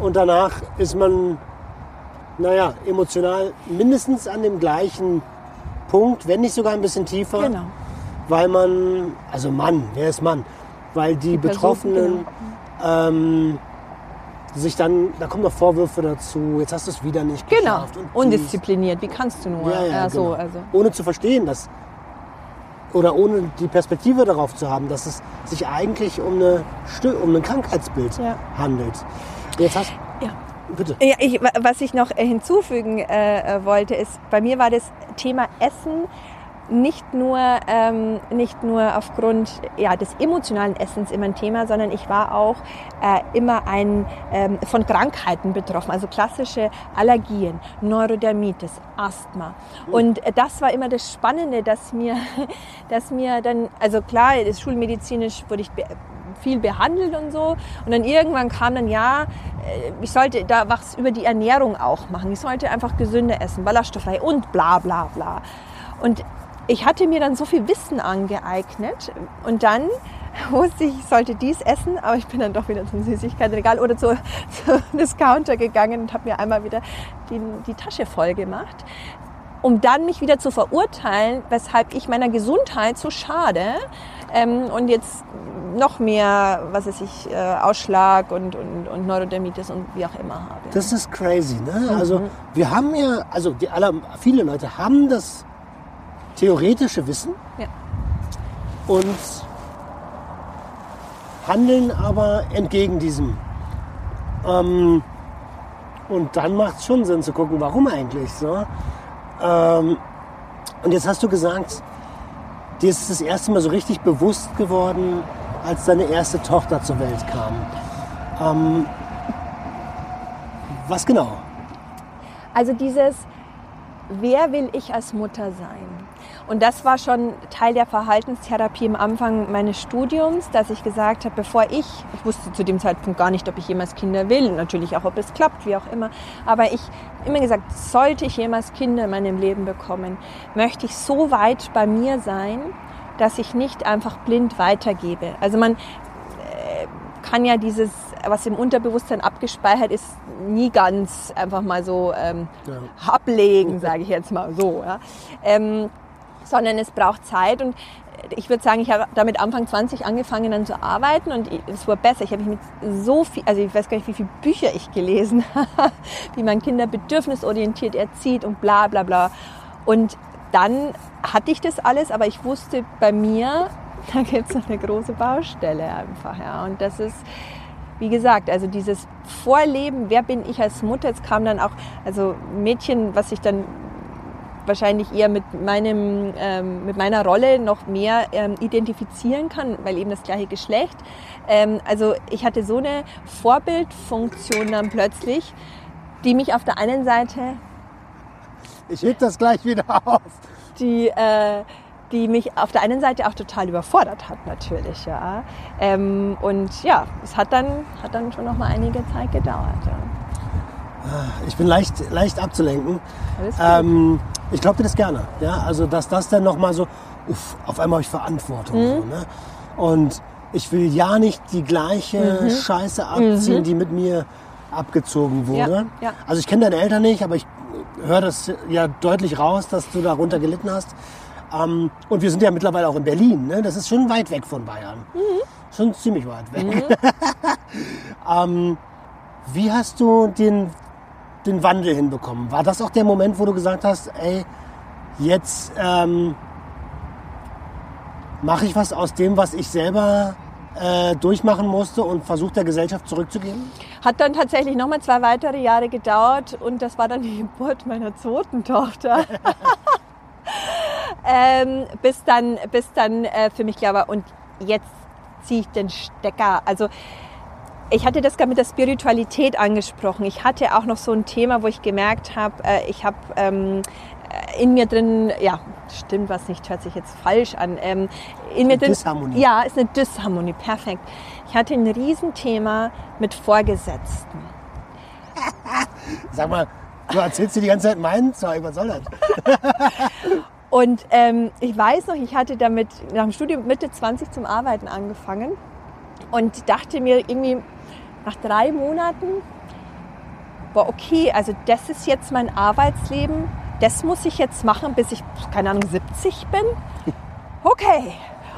und danach ist man, naja, emotional mindestens an dem gleichen Punkt, wenn nicht sogar ein bisschen tiefer, Genau. weil man, also Mann, wer ist Mann? Weil die, Person, Betroffenen ähm, sich dann, da kommen noch Vorwürfe dazu, jetzt hast du es wieder nicht Genau, geschafft. und dies. undiszipliniert. Wie kannst du nur? Ja, ja, so, genau. also. Ohne zu verstehen, dass oder ohne die Perspektive darauf zu haben, dass es sich eigentlich um, eine, um ein Krankheitsbild Ja. handelt. Jetzt hast Ja. bitte. Ja, ich, wa- was ich noch äh, hinzufügen äh, äh, wollte, ist, bei mir war das Thema Essen nicht nur, ähm, nicht nur aufgrund ja, des emotionalen Essens immer ein Thema, sondern ich war auch äh, immer ein, ähm, von Krankheiten betroffen, also klassische Allergien, Neurodermitis, Asthma. Und äh, das war immer das Spannende, dass mir, dass mir dann, also klar, schulmedizinisch wurde ich be viel behandelt und so. Und dann irgendwann kam dann, ja, äh, ich sollte da was über die Ernährung auch machen. Ich sollte einfach gesünder essen, ballaststofffrei und bla bla bla. Und ich hatte mir dann so viel Wissen angeeignet und dann wusste ich, ich sollte dies essen, aber ich bin dann doch wieder zum Süßigkeitenregal oder zu, zu Discounter gegangen und habe mir einmal wieder die, die Tasche voll gemacht um dann mich wieder zu verurteilen, weshalb ich meiner Gesundheit so schade ähm, und jetzt noch mehr, was weiß ich, äh, Ausschlag und, und, und Neurodermitis und wie auch immer habe. Das ist crazy, ne? Mhm. Also wir haben ja, also die aller, viele Leute haben das theoretische Wissen Ja. und handeln aber entgegen diesem. Ähm, und dann macht es schon Sinn zu gucken, warum eigentlich so. Ähm, und jetzt hast du gesagt, dir ist das erste Mal so richtig bewusst geworden, als deine erste Tochter zur Welt kam. Ähm, was genau? Also dieses, wer will ich als Mutter sein? Und das war schon Teil der Verhaltenstherapie am Anfang meines Studiums, dass ich gesagt habe, bevor ich, ich wusste zu dem Zeitpunkt gar nicht, ob ich jemals Kinder will, natürlich auch, ob es klappt, wie auch immer, aber ich immer gesagt, sollte ich jemals Kinder in meinem Leben bekommen, möchte ich so weit bei mir sein, dass ich nicht einfach blind weitergebe. Also man äh, kann ja dieses, was im Unterbewusstsein abgespeichert ist, nie ganz einfach mal so ähm, Ja. ablegen, sage ich jetzt mal so. Ja. Ähm, sondern es braucht Zeit und ich würde sagen, ich habe damit Anfang 20 angefangen dann zu arbeiten und es war besser. Ich habe mich mit so viel, also ich weiß gar nicht, wie viele Bücher ich gelesen habe, wie man Kinder bedürfnisorientiert erzieht und bla bla bla. Und dann hatte ich das alles, aber ich wusste bei mir, da gibt es noch eine große Baustelle einfach. Ja. Und das ist, wie gesagt, also dieses Vorleben, wer bin ich als Mutter, jetzt kam dann auch, also Mädchen, was ich dann wahrscheinlich eher mit meinem ähm, mit meiner Rolle noch mehr ähm, identifizieren kann, weil eben das gleiche Geschlecht. Ähm, also ich hatte so eine Vorbildfunktion dann plötzlich, die mich auf der einen Seite, Ich heb das gleich wieder auf. die äh, die mich auf der einen Seite auch total überfordert hat natürlich, ja. Ähm, und ja, es hat dann hat dann schon noch mal einige Zeit gedauert. Ja. Ich bin leicht, leicht abzulenken. Ähm, ich glaube dir das gerne. Ja? Also, dass das dann nochmal so, uff, auf einmal habe ich Verantwortung. Mhm. So, ne? Und ich will ja nicht die gleiche Mhm. Scheiße abziehen, die mit mir abgezogen wurde. Ja, ja. Also ich kenne deine Eltern nicht, aber ich höre das ja deutlich raus, dass du darunter gelitten hast. Ähm, und wir sind ja mittlerweile auch in Berlin. Ne? Das ist schon weit weg von Bayern. Mhm. Schon ziemlich weit weg. ähm, wie hast du den, den Wandel hinbekommen? War das auch der Moment, wo du gesagt hast, ey, jetzt ähm, mache ich was aus dem, was ich selber äh, durchmachen musste und versuche der Gesellschaft zurückzugeben? Hat dann tatsächlich nochmal zwei weitere Jahre gedauert und das war dann die Geburt meiner zweiten Tochter. ähm, bis dann, bis dann äh, für mich klar war, und jetzt ziehe ich den Stecker. Also ich hatte das gerade mit der Spiritualität angesprochen. Ich hatte auch noch so ein Thema, wo ich gemerkt habe, äh, ich habe ähm, äh, in mir drin, ja, stimmt was nicht, hört sich jetzt falsch an. Ähm, in mir drin, Disharmonie. Ja, ist eine Disharmonie, perfekt. Ich hatte ein Riesenthema mit Vorgesetzten. Sag mal, du erzählst dir die ganze Zeit meinen Zeug, was soll das? Und ähm, ich weiß noch, ich hatte damit nach dem Studium Mitte 20 zum Arbeiten angefangen und dachte mir irgendwie nach drei Monaten, boah, okay, also das ist jetzt mein Arbeitsleben, das muss ich jetzt machen, bis ich, keine Ahnung, 70 bin. Okay.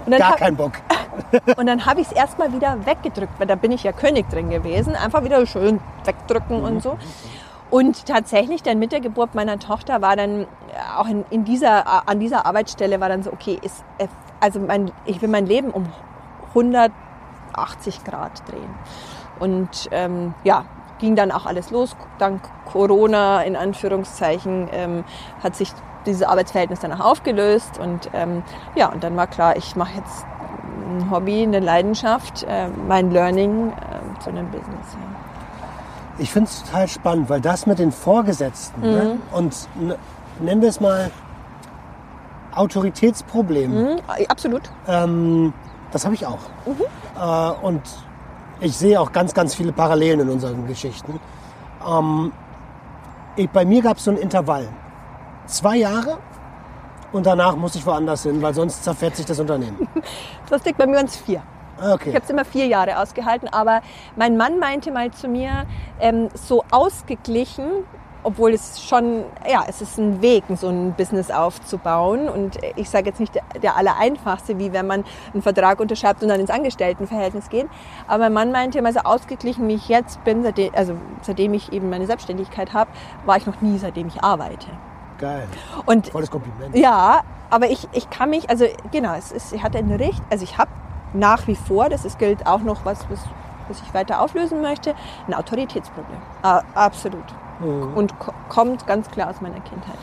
Und dann Gar hab- keinen Bock. und dann habe ich es erstmal wieder weggedrückt, weil da bin ich ja König drin gewesen. Einfach wieder schön wegdrücken und so. Und tatsächlich dann mit der Geburt meiner Tochter war dann äh, auch in, in dieser, an dieser Arbeitsstelle war dann so, okay, ist, äh, also mein, ich will mein Leben um 180 Grad drehen. Und ähm, ja, ging dann auch alles los. Dank Corona in Anführungszeichen ähm, hat sich dieses Arbeitsverhältnis dann auch aufgelöst. Und ähm, ja, und dann war klar, ich mache jetzt ein Hobby, eine Leidenschaft, äh, mein Learning äh, zu einem Business. Ja. Ich finde es total spannend, weil das mit den Vorgesetzten ne? Mhm. und n- nennen wir es mal Autoritätsproblem, Mhm, absolut. ähm, das habe ich auch. Mhm. Äh, und ich sehe auch ganz, ganz viele Parallelen in unseren Geschichten. Ähm, ich, bei mir gab es so ein Intervall. Zwei Jahre und danach muss ich woanders hin, weil sonst zerfährt sich das Unternehmen. Das liegt bei mir uns vier. Okay. Ich habe es immer vier Jahre ausgehalten, aber mein Mann meinte mal zu mir, ähm, so ausgeglichen, obwohl es schon, ja, es ist ein Weg, so ein Business aufzubauen. Und ich sage jetzt nicht der, der allereinfachste, wie wenn man einen Vertrag unterschreibt und dann ins Angestelltenverhältnis geht. Aber mein Mann meinte immer, so ausgeglichen, wie ich jetzt bin, seitdem, also seitdem ich eben meine Selbstständigkeit habe, war ich noch nie, seitdem ich arbeite. Geil. Und Volles Kompliment. ja, aber ich, ich kann mich, also genau, es ist, ich hatte ein Recht, also ich habe nach wie vor, das ist, gilt auch noch was, was, was ich weiter auflösen möchte, ein Autoritätsproblem. Ah, absolut. Und ko kommt ganz klar aus meiner Kindheit.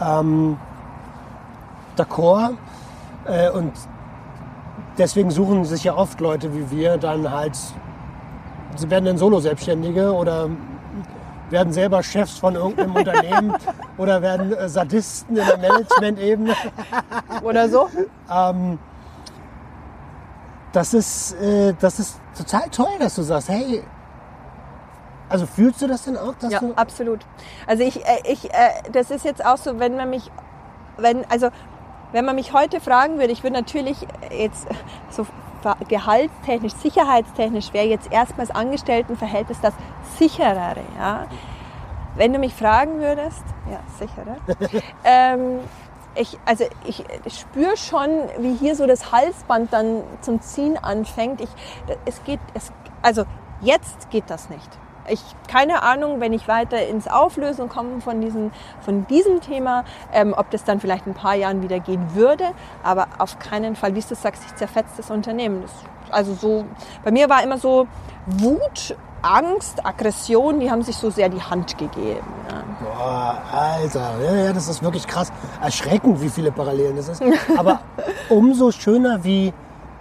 Ja. ähm, d'accord. Äh, und deswegen suchen sich ja oft Leute wie wir dann halt sie werden dann Solo-Selbstständige oder werden selber Chefs von irgendeinem Unternehmen oder werden äh, Sadisten in der Management-Ebene. Oder so? Das ist, äh, das ist total toll, dass du sagst, hey, also fühlst du das denn auch, dass Ja, absolut. Also ich, äh, ich, äh, das ist jetzt auch so, wenn man mich, wenn, also wenn man mich heute fragen würde, ich würde natürlich jetzt so gehaltstechnisch, sicherheitstechnisch wäre jetzt erstmals Angestelltenverhältnis das sicherere, ja. Wenn du mich fragen würdest, ja, sicherer. ähm, ich, also ich spüre schon, wie hier so das Halsband dann zum Ziehen anfängt. Ich, es geht, es, also jetzt geht das nicht. Ich keine Ahnung, wenn ich weiter ins Auflösen komme von diesem, von diesem Thema, ähm, ob das dann vielleicht in ein paar Jahren wieder gehen würde. Aber auf keinen Fall, wie du sagst, ich zerfetzt das Unternehmen. Das, also so, bei mir war immer so Wut, Angst, Aggression, die haben sich so sehr die Hand gegeben. Ja. Boah, Alter, ja, ja, das ist wirklich krass. Erschreckend, wie viele Parallelen das ist. Aber umso schöner, wie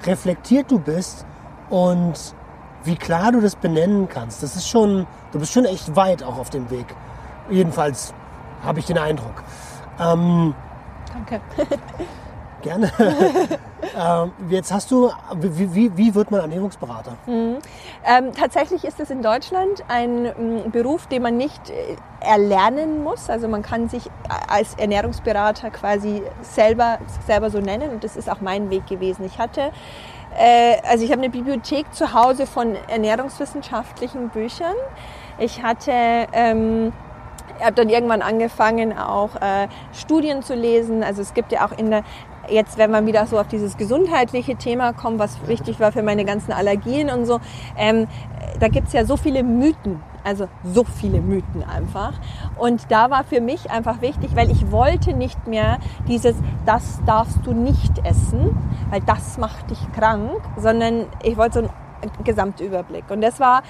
reflektiert du bist und wie klar du das benennen kannst. Das ist schon, du bist schon echt weit auch auf dem Weg. Jedenfalls habe ich den Eindruck. Ähm, Danke. gerne. ähm, jetzt hast du, wie, wie, wie wird man Ernährungsberater? Ähm, tatsächlich ist es in Deutschland ein ähm, Beruf, den man nicht äh, erlernen muss. Also man kann sich als Ernährungsberater quasi selber, selber so nennen und das ist auch mein Weg gewesen. Ich hatte, äh, also ich habe eine Bibliothek zu Hause von ernährungswissenschaftlichen Büchern. Ich hatte ähm, habe dann irgendwann angefangen, auch äh, Studien zu lesen. Also es gibt ja auch in der, jetzt wenn man wieder so auf dieses gesundheitliche Thema kommt, was wichtig war für meine ganzen Allergien und so, ähm, da gibt's ja so viele Mythen. Also so viele Mythen einfach. Und da war für mich einfach wichtig, weil ich wollte nicht mehr dieses, das darfst du nicht essen, weil das macht dich krank, sondern ich wollte so einen Gesamtüberblick. Und das war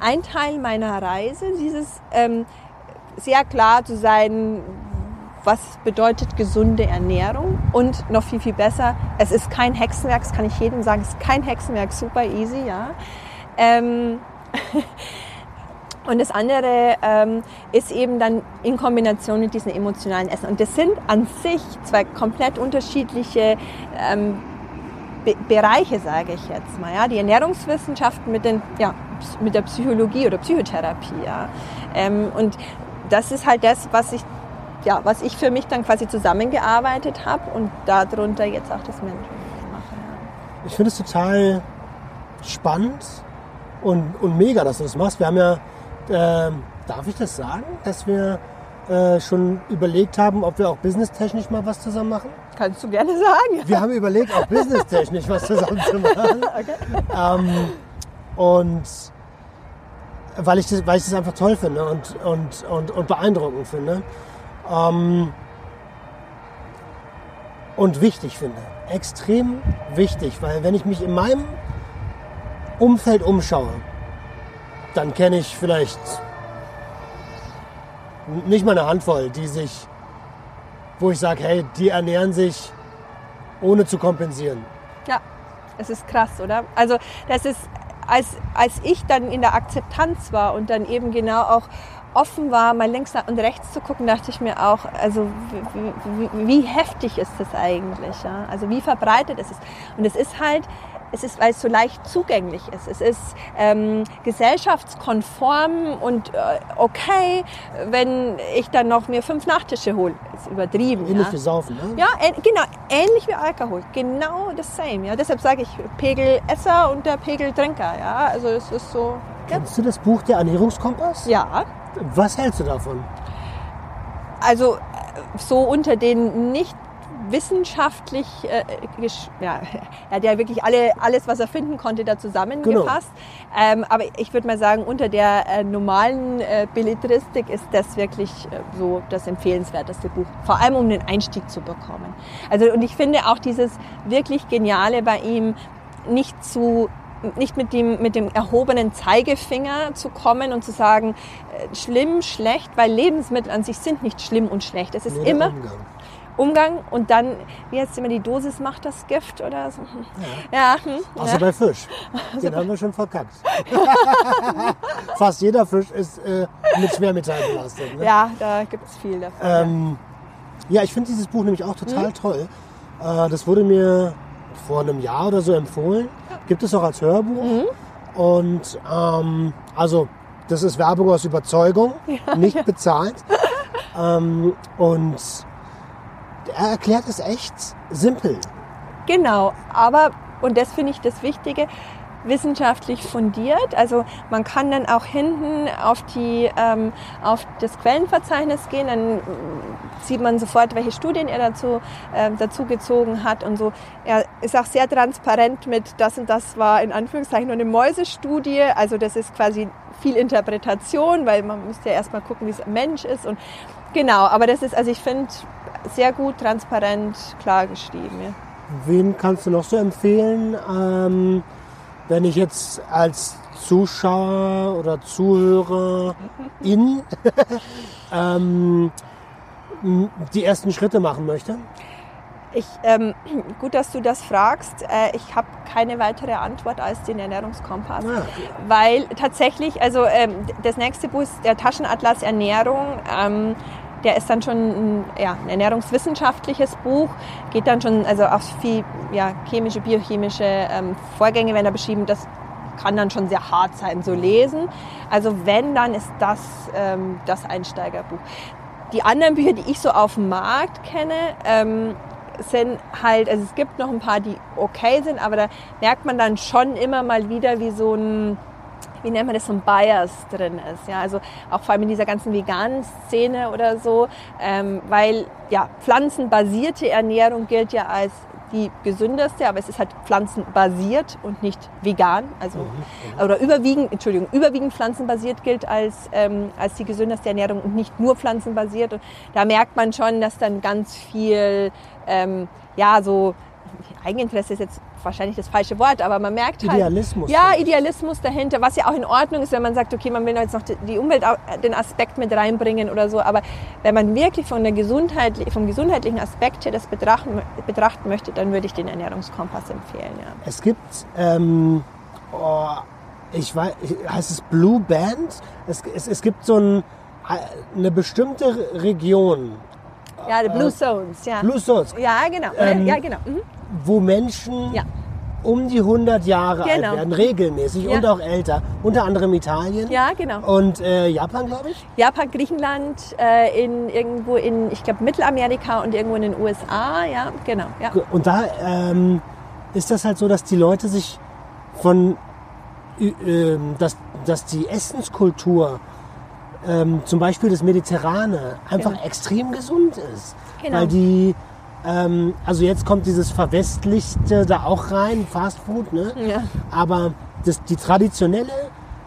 ein Teil meiner Reise, dieses ähm, sehr klar zu sein, was bedeutet gesunde Ernährung und noch viel, viel besser, es ist kein Hexenwerk, das kann ich jedem sagen, es ist kein Hexenwerk, super easy, ja. Ähm, und das andere ähm, ist eben dann in Kombination mit diesem emotionalen Essen. Und das sind an sich zwei komplett unterschiedliche ähm, Be Bereiche, sage ich jetzt mal. Ja? Die Ernährungswissenschaften mit, den, ja, mit der Psychologie oder Psychotherapie. Ja? Ähm, und das ist halt das, was ich, ja, was ich für mich dann quasi zusammengearbeitet habe und darunter jetzt auch das Mentoring mache. Ja. Ich finde es total spannend und, und mega, dass du das machst. Wir haben ja, äh, darf ich das sagen, dass wir äh, schon überlegt haben, ob wir auch businesstechnisch mal was zusammen machen? Kannst du gerne sagen. Wir haben überlegt, auch businesstechnisch was zusammen zu machen. Ähm, und weil ich, das, weil ich das einfach toll finde und, und, und, und beeindruckend finde. Ähm, und wichtig finde. Extrem wichtig, weil wenn ich mich in meinem Umfeld umschaue, dann kenne ich vielleicht nicht mal eine Handvoll, die sich, wo ich sage, hey, die ernähren sich ohne zu kompensieren. Ja, es ist krass, oder? Also das ist, als, als ich dann in der Akzeptanz war und dann eben genau auch offen war, mal links und rechts zu gucken, dachte ich mir auch, also wie, wie, wie heftig ist das eigentlich? Ja? Also wie verbreitet ist es? Und es ist halt, es ist, weil es so leicht zugänglich ist. Es ist ähm, gesellschaftskonform und äh, okay, wenn ich dann noch mir fünf Nachtische hole. Ist übertrieben. Ähnlich ja? wie Saufen, ne? Ja, ähn- genau, ähnlich wie Alkohol. Genau das same. Ja. Deshalb sage ich Pegel Esser und der Pegel Trinker. Ja. Also es ist so. Ja. Kennst du das Buch Der Ernährungskompass? ja. Was hältst du davon? Also äh, so unter den nicht wissenschaftlich, äh, ja, er hat ja wirklich alle, alles, was er finden konnte, da zusammengefasst. Ähm, aber ich würde mal sagen, unter der äh, normalen äh, Belletristik ist das wirklich äh, so das empfehlenswerteste Buch. Vor allem, um den Einstieg zu bekommen. Also, und ich finde auch dieses wirklich Geniale bei ihm, nicht zu nicht mit dem, mit dem erhobenen Zeigefinger zu kommen und zu sagen, äh, schlimm, schlecht, weil Lebensmittel an sich sind nicht schlimm und schlecht. Es ist der immer Umgang. Umgang und dann, wie heißt es immer, die Dosis macht das Gift oder so. Ja, hm, Außer ja. bei Fisch. Den haben wir schon verkackt. Fast jeder Fisch ist äh, mit Schwermetall belastet. Ne? ja da gibt es viel davon. Ähm, ja, ich finde dieses Buch nämlich auch Mhm. total toll. Äh, das wurde mir vor einem Jahr oder so empfohlen. Gibt es auch als Hörbuch. Mhm. Und ähm, also, das ist Werbung aus Überzeugung, nicht bezahlt. Ähm, und er erklärt es echt simpel. Genau, aber, und das finde ich das Wichtige, wissenschaftlich fundiert. Also man kann dann auch hinten auf, die, ähm, auf das Quellenverzeichnis gehen, dann sieht man sofort, welche Studien er dazu, ähm, dazu gezogen hat und so. Er ist auch sehr transparent mit das und das war in Anführungszeichen nur eine Mäusestudie. Also das ist quasi viel Interpretation, weil man müsste ja erstmal gucken, wie es Mensch ist und genau, aber das ist, also ich finde, sehr gut, transparent, klar geschrieben. Ja. Wen kannst du noch so empfehlen, ähm, wenn ich jetzt als Zuschauer oder Zuhörer in ähm, die ersten Schritte machen möchte? Ich, ähm, gut, dass du das fragst. Äh, ich habe keine weitere Antwort als den Ernährungskompass. Ah, Weil tatsächlich, also ähm, das nächste Buch ist der Taschenatlas Ernährung. Ähm, der ist dann schon ein, ja, ein ernährungswissenschaftliches Buch, geht dann schon, also auch viel ja, chemische, biochemische ähm, Vorgänge werden da beschrieben. Das kann dann schon sehr hart sein zu lesen. Also wenn, dann ist das ähm, das Einsteigerbuch. Die anderen Bücher, die ich so auf dem Markt kenne, ähm, sind halt, also es gibt noch ein paar, die okay sind, aber da merkt man dann schon immer mal wieder, wie so ein, wie nennt man das, so ein Bias drin ist. Ja, also auch vor allem in dieser ganzen veganen Szene oder so, ähm, weil ja, pflanzenbasierte Ernährung gilt ja als die gesündeste, aber es ist halt pflanzenbasiert und nicht vegan. Also, oder überwiegend, Entschuldigung, überwiegend pflanzenbasiert gilt als, ähm, als die gesündeste Ernährung und nicht nur pflanzenbasiert. Und da merkt man schon, dass dann ganz viel, ähm, ja, so, Eigeninteresse ist jetzt wahrscheinlich das falsche Wort, aber man merkt halt. Idealismus Ja. Idealismus dahinter, was ja auch in Ordnung ist, wenn man sagt, okay, man will jetzt noch die- Umwelt, den Aspekt mit reinbringen oder so. Aber wenn man wirklich von der Gesundheit, vom gesundheitlichen Aspekt her das betrachten, betrachten möchte, dann würde ich den Ernährungskompass empfehlen. Ja. Es gibt, ähm, oh, ich weiß, heißt es Blue Band? Es, es, es gibt so ein, eine bestimmte Region, Ja, die Blue Zones, ja. Äh, Blue Zones, Ja, genau. Ähm, ja, genau. Mhm. wo Menschen Ja. um die 100 Jahre alt Genau. werden, regelmäßig Ja. und auch älter, unter anderem Italien Ja, genau. und äh, Japan, glaube ich. Japan, Griechenland, äh, in, irgendwo in, ich glaube, Mittelamerika und irgendwo in den USA. Ja, genau. Ja. Und da ähm, ist das halt so, dass die Leute sich von, ähm, dass, dass die Essenskultur, ähm, zum Beispiel das Mediterrane, einfach Genau. extrem gesund ist. Genau. Weil die, ähm, also jetzt kommt dieses Verwestlichte da auch rein, Fast Food, ne? Ja. Aber das, die traditionelle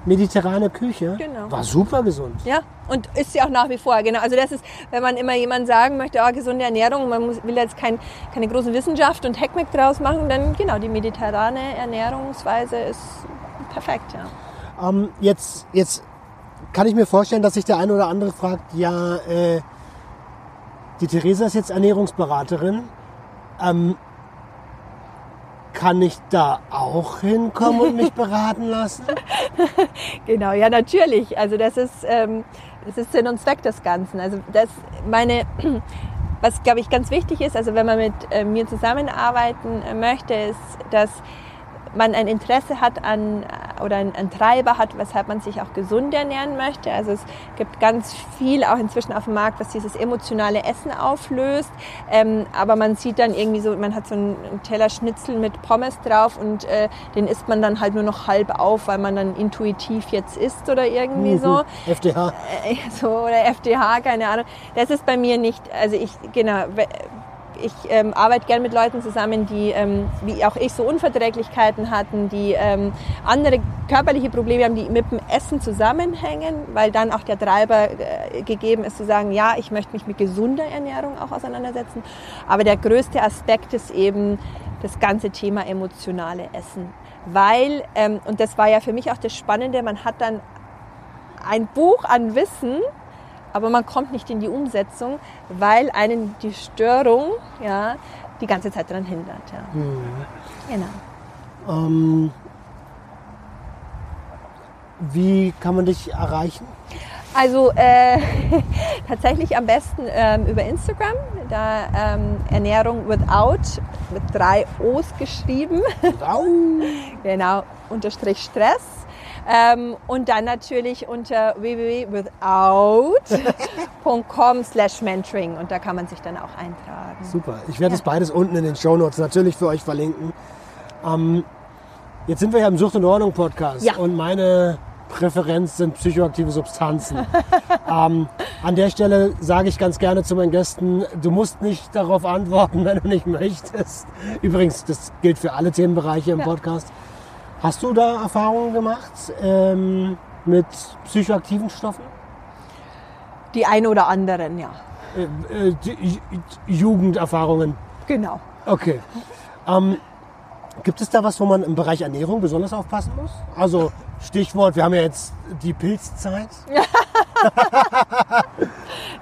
mediterrane Küche Genau. war super gesund. Ja, und ist sie auch nach wie vor, genau. Also das ist, wenn man immer jemand sagen möchte, oh, gesunde Ernährung, man muss, will jetzt kein, keine große Wissenschaft und Hackmack draus machen, dann genau, die mediterrane Ernährungsweise ist perfekt, ja. Ähm, jetzt, jetzt kann ich mir vorstellen, dass sich der eine oder andere fragt, ja, äh, die Theresa ist jetzt Ernährungsberaterin. Ähm, kann ich da auch hinkommen und mich beraten lassen? Genau, ja, natürlich. Also das ist, ähm, das ist Sinn und Zweck des Ganzen. Also das, meine, was glaube ich ganz wichtig ist, also wenn man mit äh, mir zusammenarbeiten äh, möchte, ist, dass man ein Interesse hat an äh, oder einen, einen Treiber hat, weshalb man sich auch gesund ernähren möchte. Also es gibt ganz viel auch inzwischen auf dem Markt, was dieses emotionale Essen auflöst. Ähm, aber man sieht dann irgendwie so, man hat so einen, Teller Schnitzel mit Pommes drauf und äh, den isst man dann halt nur noch halb auf, weil man dann intuitiv jetzt isst oder irgendwie so. FDH. Äh, so oder FDH, keine Ahnung. Das ist bei mir nicht, also ich, genau, ich ähm, arbeite gern mit Leuten zusammen, die, ähm, wie auch ich, so Unverträglichkeiten hatten, die ähm, andere körperliche Probleme haben, die mit dem Essen zusammenhängen, weil dann auch der Treiber äh, gegeben ist zu sagen, ja, ich möchte mich mit gesunder Ernährung auch auseinandersetzen. Aber der größte Aspekt ist eben das ganze Thema emotionale Essen. Weil, ähm, und das war ja für mich auch das Spannende, man hat dann ein Buch an Wissen, aber man kommt nicht in die Umsetzung, weil einen die Störung ja, die ganze Zeit daran hindert. Ja. Genau. Ähm, wie kann man dich erreichen? Also äh, tatsächlich am besten ähm, über Instagram, da ähm, Ernährung without mit drei O's geschrieben, Au. genau, unterstrich Stress. Ähm, und dann natürlich unter www.without.com slash mentoring und da kann man sich dann auch eintragen. Super. Ich werde das beides unten in den Show Notes natürlich für euch verlinken. Ähm, jetzt sind wir ja im Sucht und Ordnung Podcast Ja. und meine Präferenz sind psychoaktive Substanzen. ähm, an der Stelle sage ich ganz gerne zu meinen Gästen, du musst nicht darauf antworten, wenn du nicht möchtest. Übrigens, das gilt für alle Themenbereiche im Ja. Podcast. Hast du da Erfahrungen gemacht ähm, mit psychoaktiven Stoffen? Die ein oder anderen, ja. Äh, äh, die Jugenderfahrungen? Genau. Okay. Ähm, gibt es da was, wo man im Bereich Ernährung besonders aufpassen muss? Also Stichwort, wir haben ja jetzt die Pilzzeit.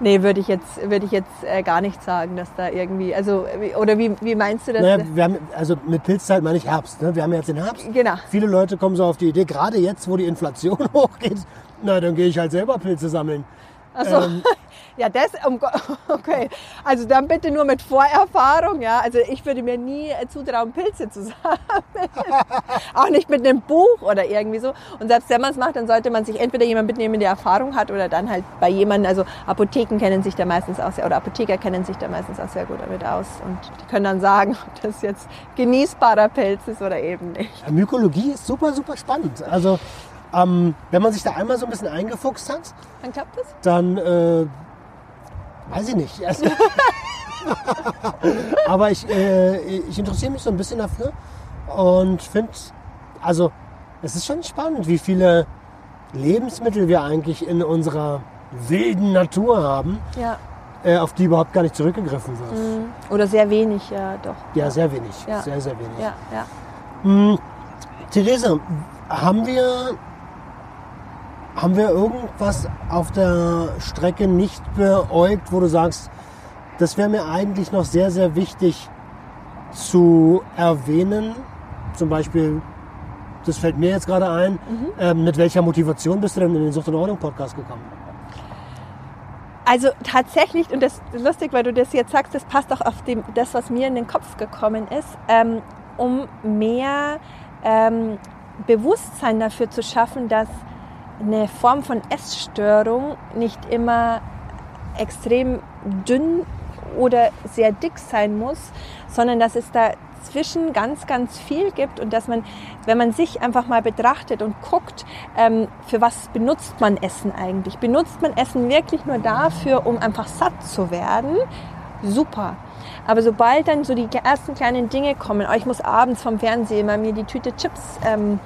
Nee, würde ich jetzt, würde ich jetzt äh, gar nicht sagen, dass da irgendwie, also, oder wie, wie meinst du das? Naja, wir haben, also mit Pilzzeit meine ich Herbst. Ne? Wir haben jetzt den Herbst. Genau. Viele Leute kommen so auf die Idee, gerade jetzt, wo die Inflation hochgeht, na, dann gehe ich halt selber Pilze sammeln. Achso, Ähm. Ja, das, um, okay. Also dann bitte nur mit Vorerfahrung, ja. Also ich würde mir nie äh, zutrauen, Pilze zu sammeln. Auch nicht mit einem Buch oder irgendwie so. Und selbst wenn man es macht, dann sollte man sich entweder jemand mitnehmen, der Erfahrung hat oder dann halt bei jemandem, also Apotheken kennen sich da meistens auch sehr, oder Apotheker kennen sich da meistens auch sehr gut damit aus. Und die können dann sagen, ob das jetzt genießbarer Pilz ist oder eben nicht. Mykologie ist super, super spannend. Also ähm, wenn man sich da einmal so ein bisschen eingefuchst hat, Dann klappt das? dann äh, weiß ich nicht. Also, aber ich, äh, ich interessiere mich so ein bisschen dafür und finde, also es ist schon spannend, wie viele Lebensmittel wir eigentlich in unserer wilden Natur haben, Ja. äh, auf die überhaupt gar nicht zurückgegriffen wird. Oder sehr wenig, ja, doch. Ja, sehr wenig. Ja. Sehr, sehr wenig. Ja, ja. Therese, haben wir, haben wir irgendwas auf der Strecke nicht beäugt, wo du sagst, das wäre mir eigentlich noch sehr, sehr wichtig zu erwähnen? Zum Beispiel, das fällt mir jetzt gerade ein, ähm, mit welcher Motivation bist du denn in den Sucht und Ordnung Podcast gekommen? Also tatsächlich, und das ist lustig, weil du das jetzt sagst, das passt auch auf dem, das, was mir in den Kopf gekommen ist, ähm, um mehr ähm, Bewusstsein dafür zu schaffen, dass eine Form von Essstörung nicht immer extrem dünn oder sehr dick sein muss, sondern dass es dazwischen ganz, ganz viel gibt und dass man, wenn man sich einfach mal betrachtet und guckt, ähm, für was benutzt man Essen eigentlich? Benutzt man Essen wirklich nur dafür, um einfach satt zu werden? Super. Aber sobald dann so die ersten kleinen Dinge kommen, oh, ich muss abends vom Fernsehen mal mir die Tüte Chips ähm,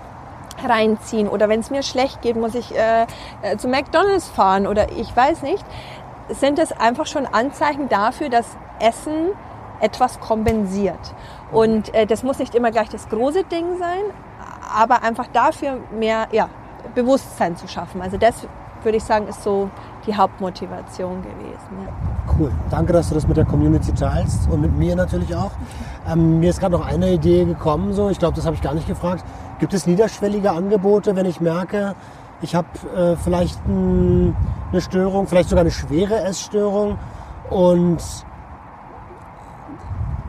reinziehen oder wenn es mir schlecht geht, muss ich äh, äh, zu McDonald's fahren oder ich weiß nicht, sind es einfach schon Anzeichen dafür, dass Essen etwas kompensiert. Und äh, das muss nicht immer gleich das große Ding sein, aber einfach dafür mehr ja, Bewusstsein zu schaffen. Also das würde ich sagen, ist so die Hauptmotivation gewesen. Ja. Cool. Danke, dass du das mit der Community teilst und mit mir natürlich auch. Ähm, mir ist gerade noch eine Idee gekommen, so. ich glaube, das habe ich gar nicht gefragt. Gibt es niederschwellige Angebote, wenn ich merke, ich habe äh, vielleicht ein, eine Störung, vielleicht sogar eine schwere Essstörung und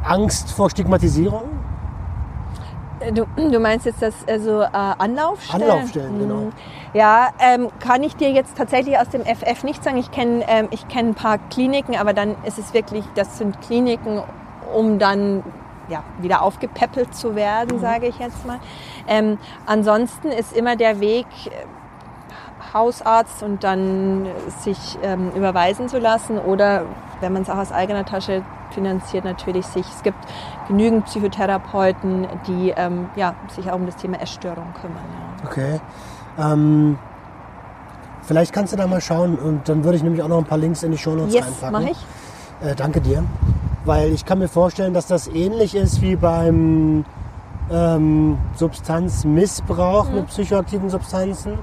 Angst vor Stigmatisierung? Äh, Du, du meinst jetzt das also äh, Anlaufstellen? Anlaufstellen, genau. Mhm. Ja, ähm, kann ich dir jetzt tatsächlich aus dem FF nicht sagen. Ich kenne ähm, ich kenn ein paar Kliniken, aber dann ist es wirklich, das sind Kliniken, um dann ja, wieder aufgepäppelt zu Mhm. werden, sage ich jetzt mal. Ähm, ansonsten ist immer der Weg, äh, Hausarzt und dann sich ähm, überweisen zu lassen oder wenn man es auch aus eigener Tasche finanziert, natürlich sich. Es gibt genügend Psychotherapeuten, die ähm, ja, sich auch um das Thema Essstörung kümmern. Ja. Okay. Ähm, vielleicht kannst du da mal schauen und dann würde ich nämlich auch noch ein paar Links in die Shownotes Yes, reinpacken. mache ich. Äh, danke dir. Weil ich kann mir vorstellen, dass das ähnlich ist wie beim ähm, Substanzmissbrauch mit psychoaktiven Substanzen.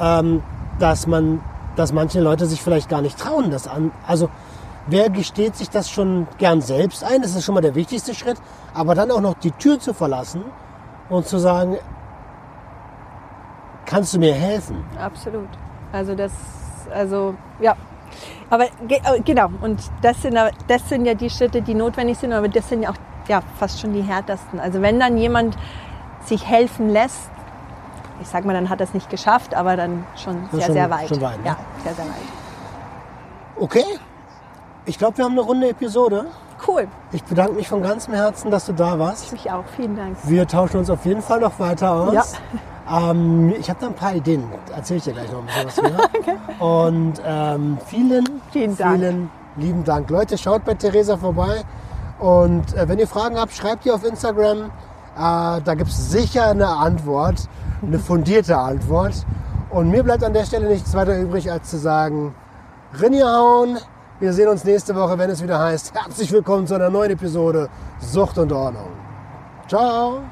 Ähm, dass man dass manche Leute sich vielleicht gar nicht trauen, das an. Also wer gesteht sich das schon gern selbst ein? Das ist schon mal der wichtigste Schritt. Aber dann auch noch die Tür zu verlassen und zu sagen, kannst du mir helfen? Absolut. Also das, also ja. Aber äh, genau, und das sind, das sind ja die Schritte, die notwendig sind, aber das sind ja auch ja, fast schon die härtesten. Also wenn dann jemand sich helfen lässt, ich sag mal, dann hat er es nicht geschafft, aber dann schon sehr, schon- sehr weit. schon weit, ne? Ja, sehr, sehr weit. Okay. Ich glaube, wir haben eine runde Episode. Cool, Ich bedanke mich von ganzem Herzen, dass du da warst. ich auch. Vielen Dank. Wir tauschen uns auf jeden Fall noch weiter aus. Ja. Ähm, ich habe da ein paar Ideen. Erzähle ich dir gleich noch ein bisschen was wieder. Und ähm, vielen, Vielen Dank. vielen lieben Dank. Leute, schaut bei Theresa vorbei. Und äh, wenn ihr Fragen habt, schreibt ihr auf Instagram. Äh, da gibt es sicher eine Antwort, eine fundierte Antwort. Und mir bleibt an der Stelle nichts weiter übrig, als zu sagen, Rinjahauen. Wir sehen uns nächste Woche, wenn es wieder heißt, herzlich willkommen zu einer neuen Episode Sucht und Ordnung. Ciao.